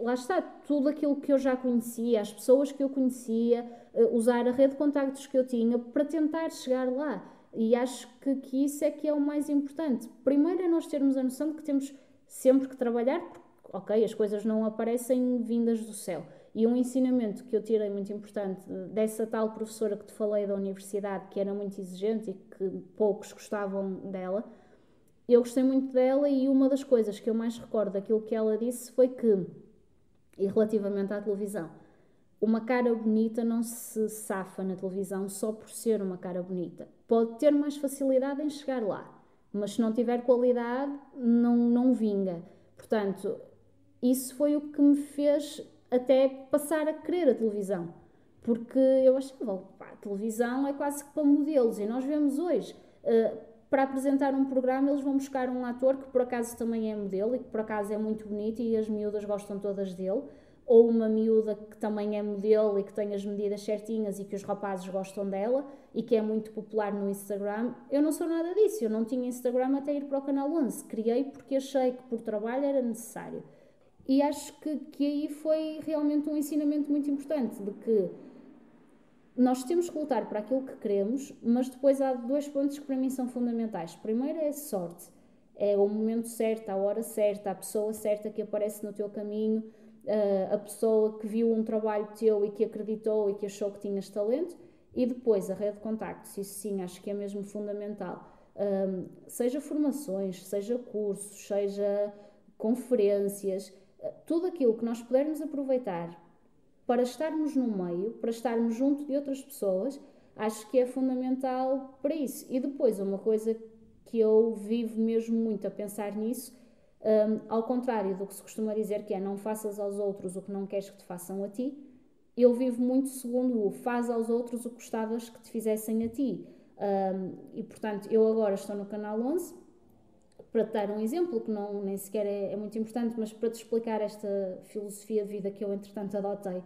lá está, tudo aquilo que eu já conhecia, as pessoas que eu conhecia, uh, usar a rede de contactos que eu tinha para tentar chegar lá e acho que, que isso é que é o mais importante. Primeiro é nós termos a noção de que temos sempre que trabalhar, porque, ok, as coisas não aparecem vindas do céu. E um ensinamento que eu tirei muito importante dessa tal professora que te falei da universidade, que era muito exigente e que poucos gostavam dela, eu gostei muito dela e uma das coisas que eu mais recordo daquilo que ela disse foi que, e relativamente à televisão, uma cara bonita não se safa na televisão só por ser uma cara bonita. Pode ter mais facilidade em chegar lá, mas se não tiver qualidade, não, não vinga. Portanto, isso foi o que me fez até passar a querer a televisão. Porque eu achava, pá, a televisão é quase que para modelos e nós vemos hoje. Uh, para apresentar um programa, eles vão buscar um ator que por acaso também é modelo e que por acaso é muito bonito e as miúdas gostam todas dele ou uma miúda que também é modelo e que tem as medidas certinhas e que os rapazes gostam dela e que é muito popular no Instagram. Eu não sou nada disso, eu não tinha Instagram até ir para o canal 11. Criei porque achei que por trabalho era necessário. E acho que, que aí foi realmente um ensinamento muito importante de que nós temos que lutar para aquilo que queremos, mas depois há dois pontos que para mim são fundamentais. Primeiro é a sorte, é o momento certo, a hora certa, a pessoa certa que aparece no teu caminho uh, a pessoa que viu um trabalho teu e que acreditou e que achou que tinhas talento, e depois a rede de contactos, isso sim acho que é mesmo fundamental. Um, seja formações, seja cursos, seja conferências, eh, tudo aquilo que nós pudermos aproveitar para estarmos no meio, para estarmos junto de outras pessoas, acho que é fundamental para isso. E depois, uma coisa que eu vivo mesmo muito a pensar nisso um, ao contrário do que se costuma dizer, que é não faças aos outros o que não queres que te façam a ti, eu vivo muito segundo o faz aos outros o que gostavas que te fizessem a ti. Um, e portanto, eu agora estou no canal 11 para te dar um exemplo que não, nem sequer é, é, muito importante, mas para te explicar esta filosofia de vida que eu entretanto adotei.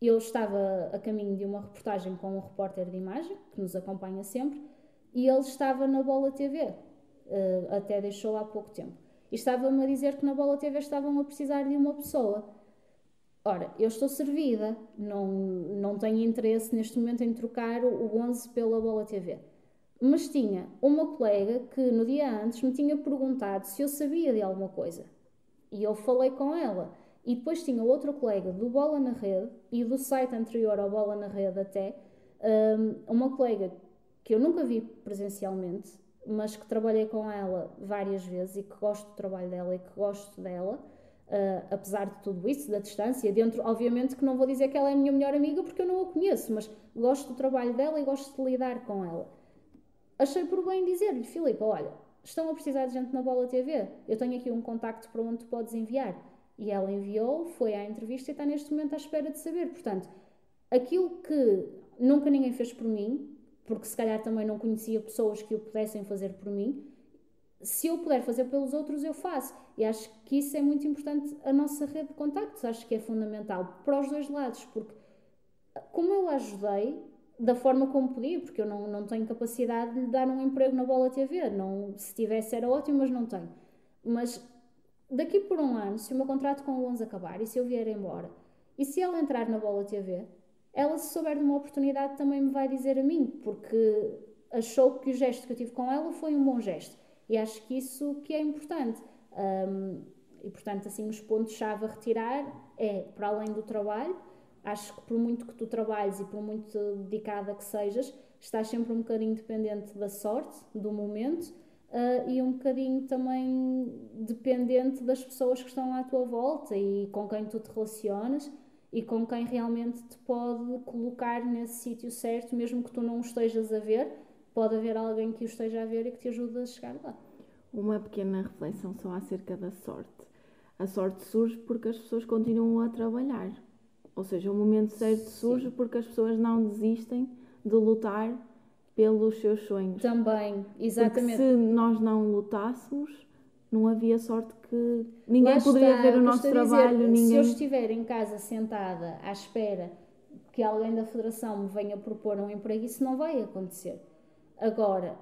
Eu estava a caminho de uma reportagem com um repórter de imagem, que nos acompanha sempre, e ele estava na Bola TV, uh, até deixou há pouco tempo e estava-me a dizer que na Bola TV estavam a precisar de uma pessoa. Ora, eu estou servida, não, não tenho interesse neste momento em trocar o 11 pela Bola TV. Mas tinha uma colega que no dia antes me tinha perguntado se eu sabia de alguma coisa. E eu falei com ela. E depois tinha outra colega do Bola na Rede e do site anterior ao Bola na Rede até, hum, uma colega que eu nunca vi presencialmente, mas que trabalhei com ela várias vezes e que gosto do trabalho dela e que gosto dela, uh, apesar de tudo isso, da distância. Dentro, obviamente, que não vou dizer que ela é a minha melhor amiga porque eu não a conheço, mas gosto do trabalho dela e gosto de lidar com ela. Achei por bem dizer-lhe, Filipe, olha, estão a precisar de gente na Bola TV, eu tenho aqui um contacto para onde tu podes enviar. E ela enviou, foi à entrevista e está neste momento à espera de saber. Portanto, aquilo que nunca ninguém fez por mim, porque se calhar também não conhecia pessoas que o pudessem fazer por mim. Se eu puder fazer pelos outros, eu faço. E acho que isso é muito importante, a nossa rede de contactos, acho que é fundamental para os dois lados, porque como eu ajudei, da forma como podia, porque eu não, não tenho capacidade de lhe dar um emprego na Bola TV, não, se tivesse era ótimo, mas não tenho. Mas daqui por um ano, se o meu contrato com o 11 acabar e se eu vier embora, e se ela entrar na Bola TV, ela, se souber de uma oportunidade, também me vai dizer a mim, porque achou que o gesto que eu tive com ela foi um bom gesto. E acho que isso que é importante. Um, e, portanto, assim, os pontos-chave a retirar é, para além do trabalho, acho que por muito que tu trabalhes e por muito dedicada que sejas, estás sempre um bocadinho dependente da sorte, do momento, uh, e um bocadinho também dependente das pessoas que estão à tua volta e com quem tu te relacionas e com quem realmente te pode colocar nesse sítio certo, mesmo que tu não o estejas a ver, pode haver alguém que o esteja a ver e que te ajude a chegar lá. Uma pequena reflexão só acerca da sorte. A sorte surge porque as pessoas continuam a trabalhar. Ou seja, o momento certo surge porque as pessoas não desistem de lutar pelos seus sonhos. Também, exatamente. Porque se nós não lutássemos, não havia sorte que ninguém Lá poderia está, ver o nosso trabalho. Dizer, ninguém... Se eu estiver em casa sentada à espera que alguém da Federação me venha propor um emprego, isso não vai acontecer. Agora,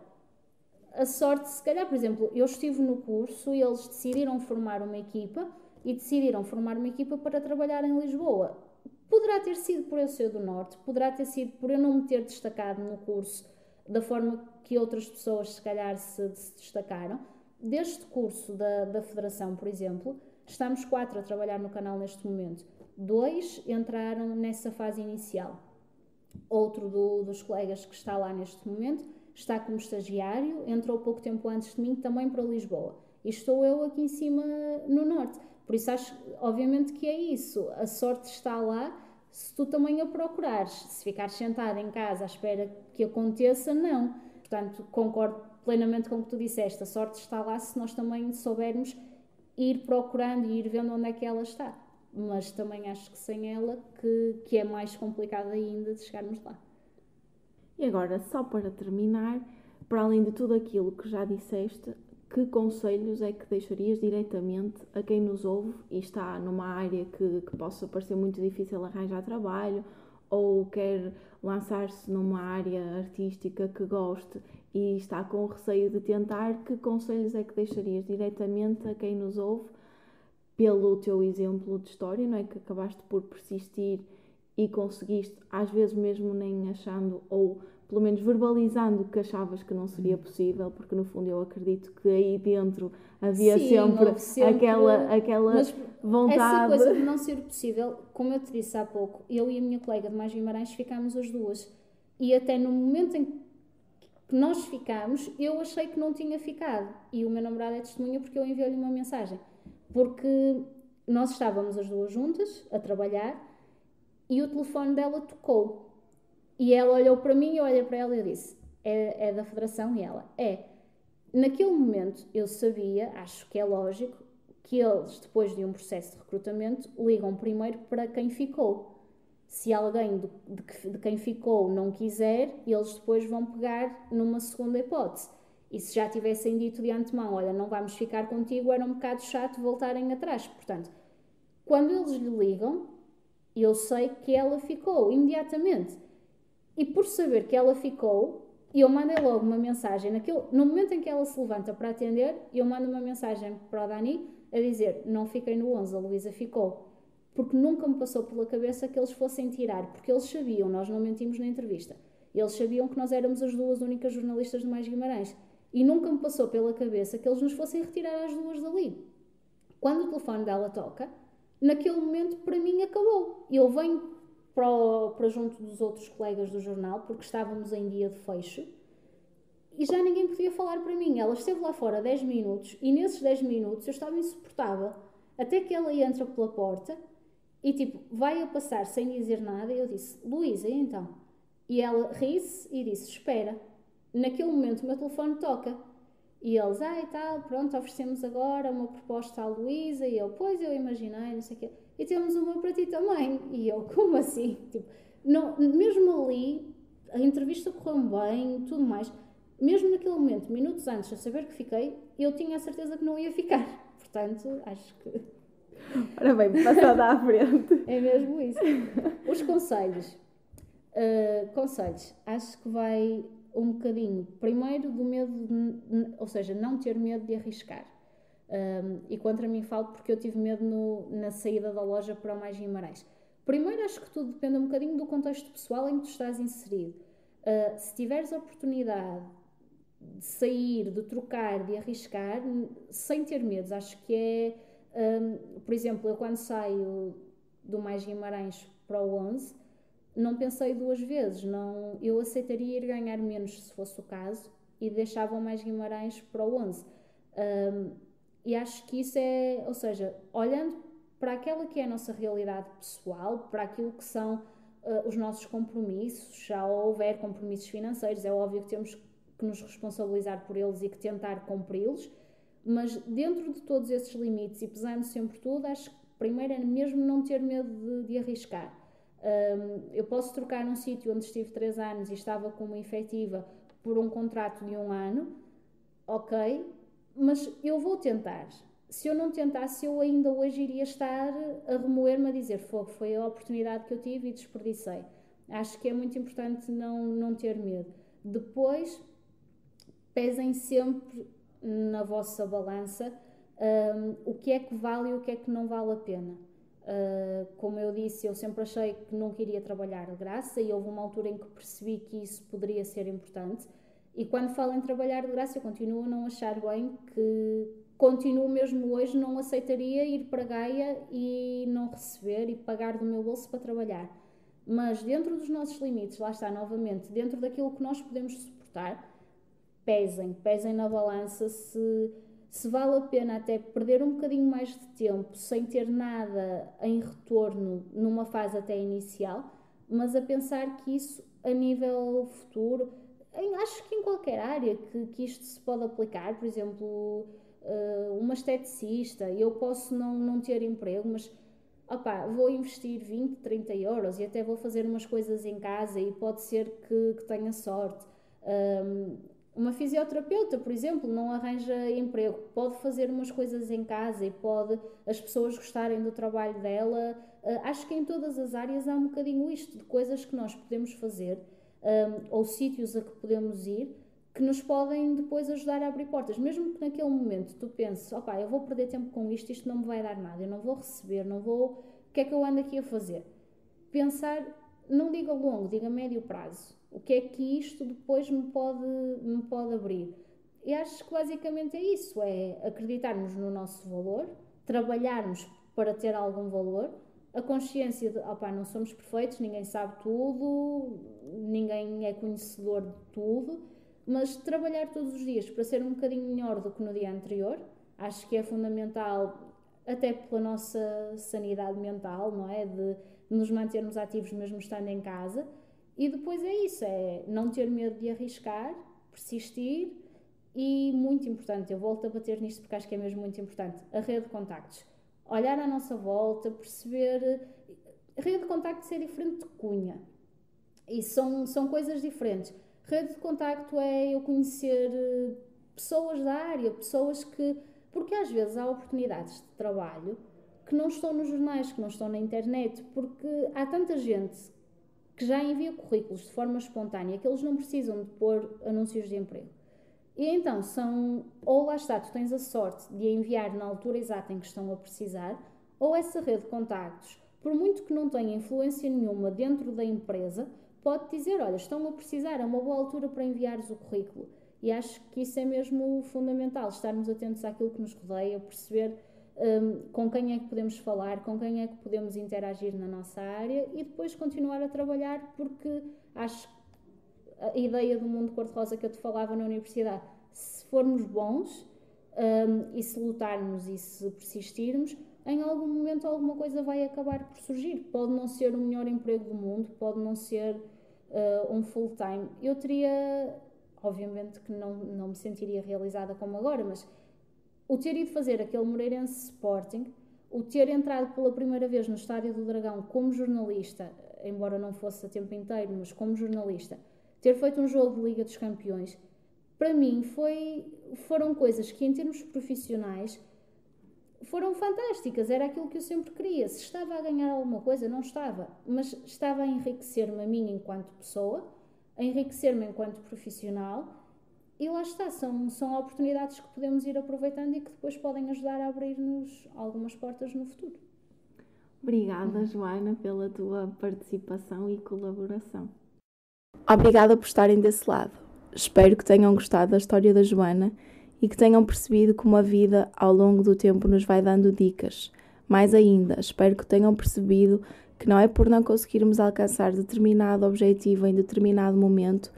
a sorte, se calhar, por exemplo, eu estive no curso e eles decidiram formar uma equipa e decidiram formar uma equipa para trabalhar em Lisboa. Poderá ter sido por eu ser do Norte, poderá ter sido por eu não me ter destacado no curso da forma que outras pessoas, se calhar, se, se destacaram. Deste curso da, da Federação, por exemplo, estamos quatro a trabalhar no canal neste momento. Dois entraram nessa fase inicial. Outro do, dos colegas que está lá neste momento está como estagiário, entrou pouco tempo antes de mim também para Lisboa. E estou eu aqui em cima no Norte. Por isso acho, obviamente, que é isso. A sorte está lá se tu também a procurares. Se ficares sentado em casa à espera que aconteça, não. Portanto, concordo plenamente com o que tu disseste. A sorte está lá se nós também soubermos ir procurando e ir vendo onde é que ela está. Mas também acho que sem ela que, que é mais complicado ainda de chegarmos lá. E agora, só para terminar, para além de tudo aquilo que já disseste, que conselhos é que deixarias diretamente a quem nos ouve e está numa área que, que possa parecer muito difícil arranjar trabalho ou quer lançar-se numa área artística que goste e está com receio de tentar, que conselhos é que deixarias diretamente a quem nos ouve pelo teu exemplo de história, não é? Que acabaste por persistir e conseguiste, às vezes mesmo nem achando ou pelo menos verbalizando que achavas que não seria possível, porque no fundo eu acredito que aí dentro havia Sim, sempre, sempre, aquela, aquela vontade. Essa coisa de não ser possível, como eu te disse há pouco, eu e a minha colega de Mais Guimarães ficámos as duas. E até no momento em que nós ficámos, eu achei que não tinha ficado. E o meu namorado é testemunha porque eu enviei-lhe uma mensagem. Porque nós estávamos as duas juntas a trabalhar e o telefone dela tocou. E ela olhou para mim, eu olhei para ela e disse: é, é da Federação? E ela: É. Naquele momento eu sabia, acho que é lógico, que eles, depois de um processo de recrutamento, ligam primeiro para quem ficou. Se alguém de, de, de quem ficou não quiser, eles depois vão pegar numa segunda hipótese. E se já tivessem dito de antemão, olha, não vamos ficar contigo, era um bocado chato voltarem atrás. Portanto, quando eles lhe ligam, eu sei que ela ficou imediatamente. E por saber que ela ficou, eu mandei logo uma mensagem. Naquele, no momento em que ela se levanta para atender, eu mando uma mensagem para o Dani a dizer: Não fiquei no 11, a Luísa ficou. Porque nunca me passou pela cabeça que eles fossem tirar, porque eles sabiam, nós não mentimos na entrevista, eles sabiam que nós éramos as duas únicas jornalistas de Mais Guimarães. E nunca me passou pela cabeça que eles nos fossem retirar as duas dali. Quando o telefone dela toca, naquele momento para mim acabou. Eu venho para, o, para junto dos outros colegas do jornal, porque estávamos em dia de fecho, e já ninguém podia falar para mim. Ela esteve lá fora 10 minutos, e nesses 10 minutos eu estava insuportável. Até que ela entra pela porta e, tipo, vai a passar sem dizer nada, e eu disse: Luísa, então? E ela ri-se e disse: Espera. Naquele momento o meu telefone toca. E eles, ah, e tal, pronto, oferecemos agora uma proposta à Luísa. E eu, pois eu imaginei, não sei o quê e temos uma para ti também. E eu, (laughs) como assim? Tipo, não, mesmo ali, a entrevista correu bem, tudo mais. Mesmo naquele momento, minutos antes de saber que fiquei, eu tinha a certeza que não ia ficar. (laughs) Portanto, acho que. (laughs) Ora bem, passada à frente. é mesmo isso. Os conselhos. Uh, conselhos. Acho que vai um bocadinho, primeiro, do medo, de, ou seja, não ter medo de arriscar. Um, e contra mim falo porque eu tive medo no, na saída da loja para o Mais Guimarães. Primeiro, acho que tudo depende um bocadinho do contexto pessoal em que tu estás inserido. Uh, se tiveres a oportunidade de sair, de trocar, de arriscar, sem ter medos, acho que é. Um, por exemplo, eu quando saio do Mais Guimarães para o 11, não pensei duas vezes. Não, eu aceitaria ir ganhar menos se fosse o caso e deixava o Mais Guimarães para o 11. Um, e acho que isso é, ou seja, olhando para aquela que é a nossa realidade pessoal, para aquilo que são uh, os nossos compromissos, já houver compromissos financeiros, é óbvio que temos que nos responsabilizar por eles e que tentar cumpri-los, mas dentro de todos esses limites e pesando sempre tudo, acho que primeiro é mesmo não ter medo de, de arriscar. Um, eu posso trocar um sítio onde estive três anos e estava com uma efetiva por um contrato de um ano, ok, mas eu vou tentar. Se eu não tentasse, eu ainda hoje iria estar a remoer-me a dizer: Fogo, foi a oportunidade que eu tive e desperdicei. Acho que é muito importante não, não ter medo. Depois, pesem sempre na vossa balança um, o que é que vale e o que é que não vale a pena. Uh, como eu disse, eu sempre achei que não queria trabalhar de graça e houve uma altura em que percebi que isso poderia ser importante. E quando falo em trabalhar de graça, eu continuo a não achar bem que continuo mesmo hoje, não aceitaria ir para Gaia e não receber e pagar do meu bolso para trabalhar. Mas dentro dos nossos limites, lá está novamente, dentro daquilo que nós podemos suportar, pesem, pesem na balança se, se vale a pena até perder um bocadinho mais de tempo sem ter nada em retorno numa fase até inicial, mas a pensar que isso a nível futuro, em, acho que em qualquer área que, que isto se pode aplicar, por exemplo, uh, uma esteticista, eu posso não, não ter emprego, mas vou investir 20, 30 euros e até vou fazer umas coisas em casa e pode ser que, que tenha sorte. Um, uma fisioterapeuta, por exemplo, não arranja emprego, pode fazer umas coisas em casa e pode as pessoas gostarem do trabalho dela. Uh, acho que em todas as áreas há um bocadinho isto de coisas que nós podemos fazer um, ou sítios a que podemos ir que nos podem depois ajudar a abrir portas. Mesmo que naquele momento tu penses, opá, eu vou perder tempo com isto, isto não me vai dar nada, eu não vou receber, não vou. O que é que eu ando aqui a fazer? Pensar, não diga longo, diga médio prazo. O que é que isto depois me pode, me pode abrir? E acho que basicamente é isso: é acreditarmos no nosso valor, trabalharmos para ter algum valor, a consciência de, opá, não somos perfeitos, ninguém sabe tudo, ninguém é conhecedor de tudo mas trabalhar todos os dias para ser um bocadinho melhor do que no dia anterior, acho que é fundamental até pela nossa sanidade mental, não é? De nos mantermos ativos mesmo estando em casa. E depois é isso, é não ter medo de arriscar, persistir e muito importante, eu volto a bater nisto porque acho que é mesmo muito importante, a rede de contactos. Olhar à nossa volta, perceber. A rede de contactos é diferente de cunha. E são, são coisas diferentes. Rede de contacto é eu conhecer eh, pessoas da área, pessoas que. Porque às vezes há oportunidades de trabalho que não estão nos jornais, que não estão na internet, porque há tanta gente que já envia currículos de forma espontânea que eles não precisam de pôr anúncios de emprego. E então são, ou lá está, tu tens a sorte de enviar na altura exata em que estão a precisar, ou essa rede de contactos, por muito que não tenha influência nenhuma dentro da empresa, pode dizer: Olha, estão a precisar, é uma boa altura para enviares o currículo. E acho que isso é mesmo fundamental, estarmos atentos àquilo que nos rodeia, perceber um, com quem é que podemos falar, com quem é que podemos interagir na nossa área e depois continuar a trabalhar, porque acho a ideia do mundo cor-de-rosa que eu te falava na universidade, se formos bons um, e se lutarmos e se persistirmos, em algum momento alguma coisa vai acabar por surgir. Pode não ser o melhor emprego do mundo, pode não ser uh, um full time, eu teria, obviamente que não, não me sentiria realizada como agora, mas o ter ido fazer aquele Moreirense Sporting, o ter entrado pela primeira vez no Estádio do Dragão como jornalista, embora não fosse a tempo inteiro, mas como jornalista, ter feito um jogo de Liga dos Campeões, para mim foi, foram coisas que, em termos profissionais, foram fantásticas, era aquilo que eu sempre queria. Se estava a ganhar alguma coisa, não estava, mas estava a enriquecer-me a mim enquanto pessoa, a enriquecer-me enquanto profissional. E lá está, são, são oportunidades que podemos ir aproveitando e que depois podem ajudar a abrir-nos algumas portas no futuro. Obrigada, Joana, pela tua participação e colaboração. Obrigada por estarem desse lado. Espero que tenham gostado da história da Joana e que tenham percebido como a vida ao longo do tempo nos vai dando dicas. Mais ainda, espero que tenham percebido que não é por não conseguirmos alcançar determinado objetivo em determinado momento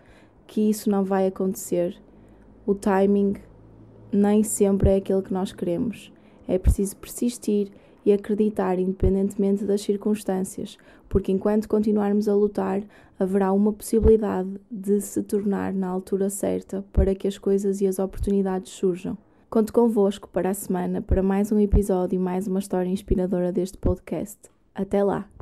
que isso não vai acontecer. O timing nem sempre é aquele que nós queremos. É preciso persistir e acreditar independentemente das circunstâncias, porque enquanto continuarmos a lutar, haverá uma possibilidade de se tornar na altura certa para que as coisas e as oportunidades surjam. Conto convosco para a semana para mais um episódio e mais uma história inspiradora deste podcast. Até lá!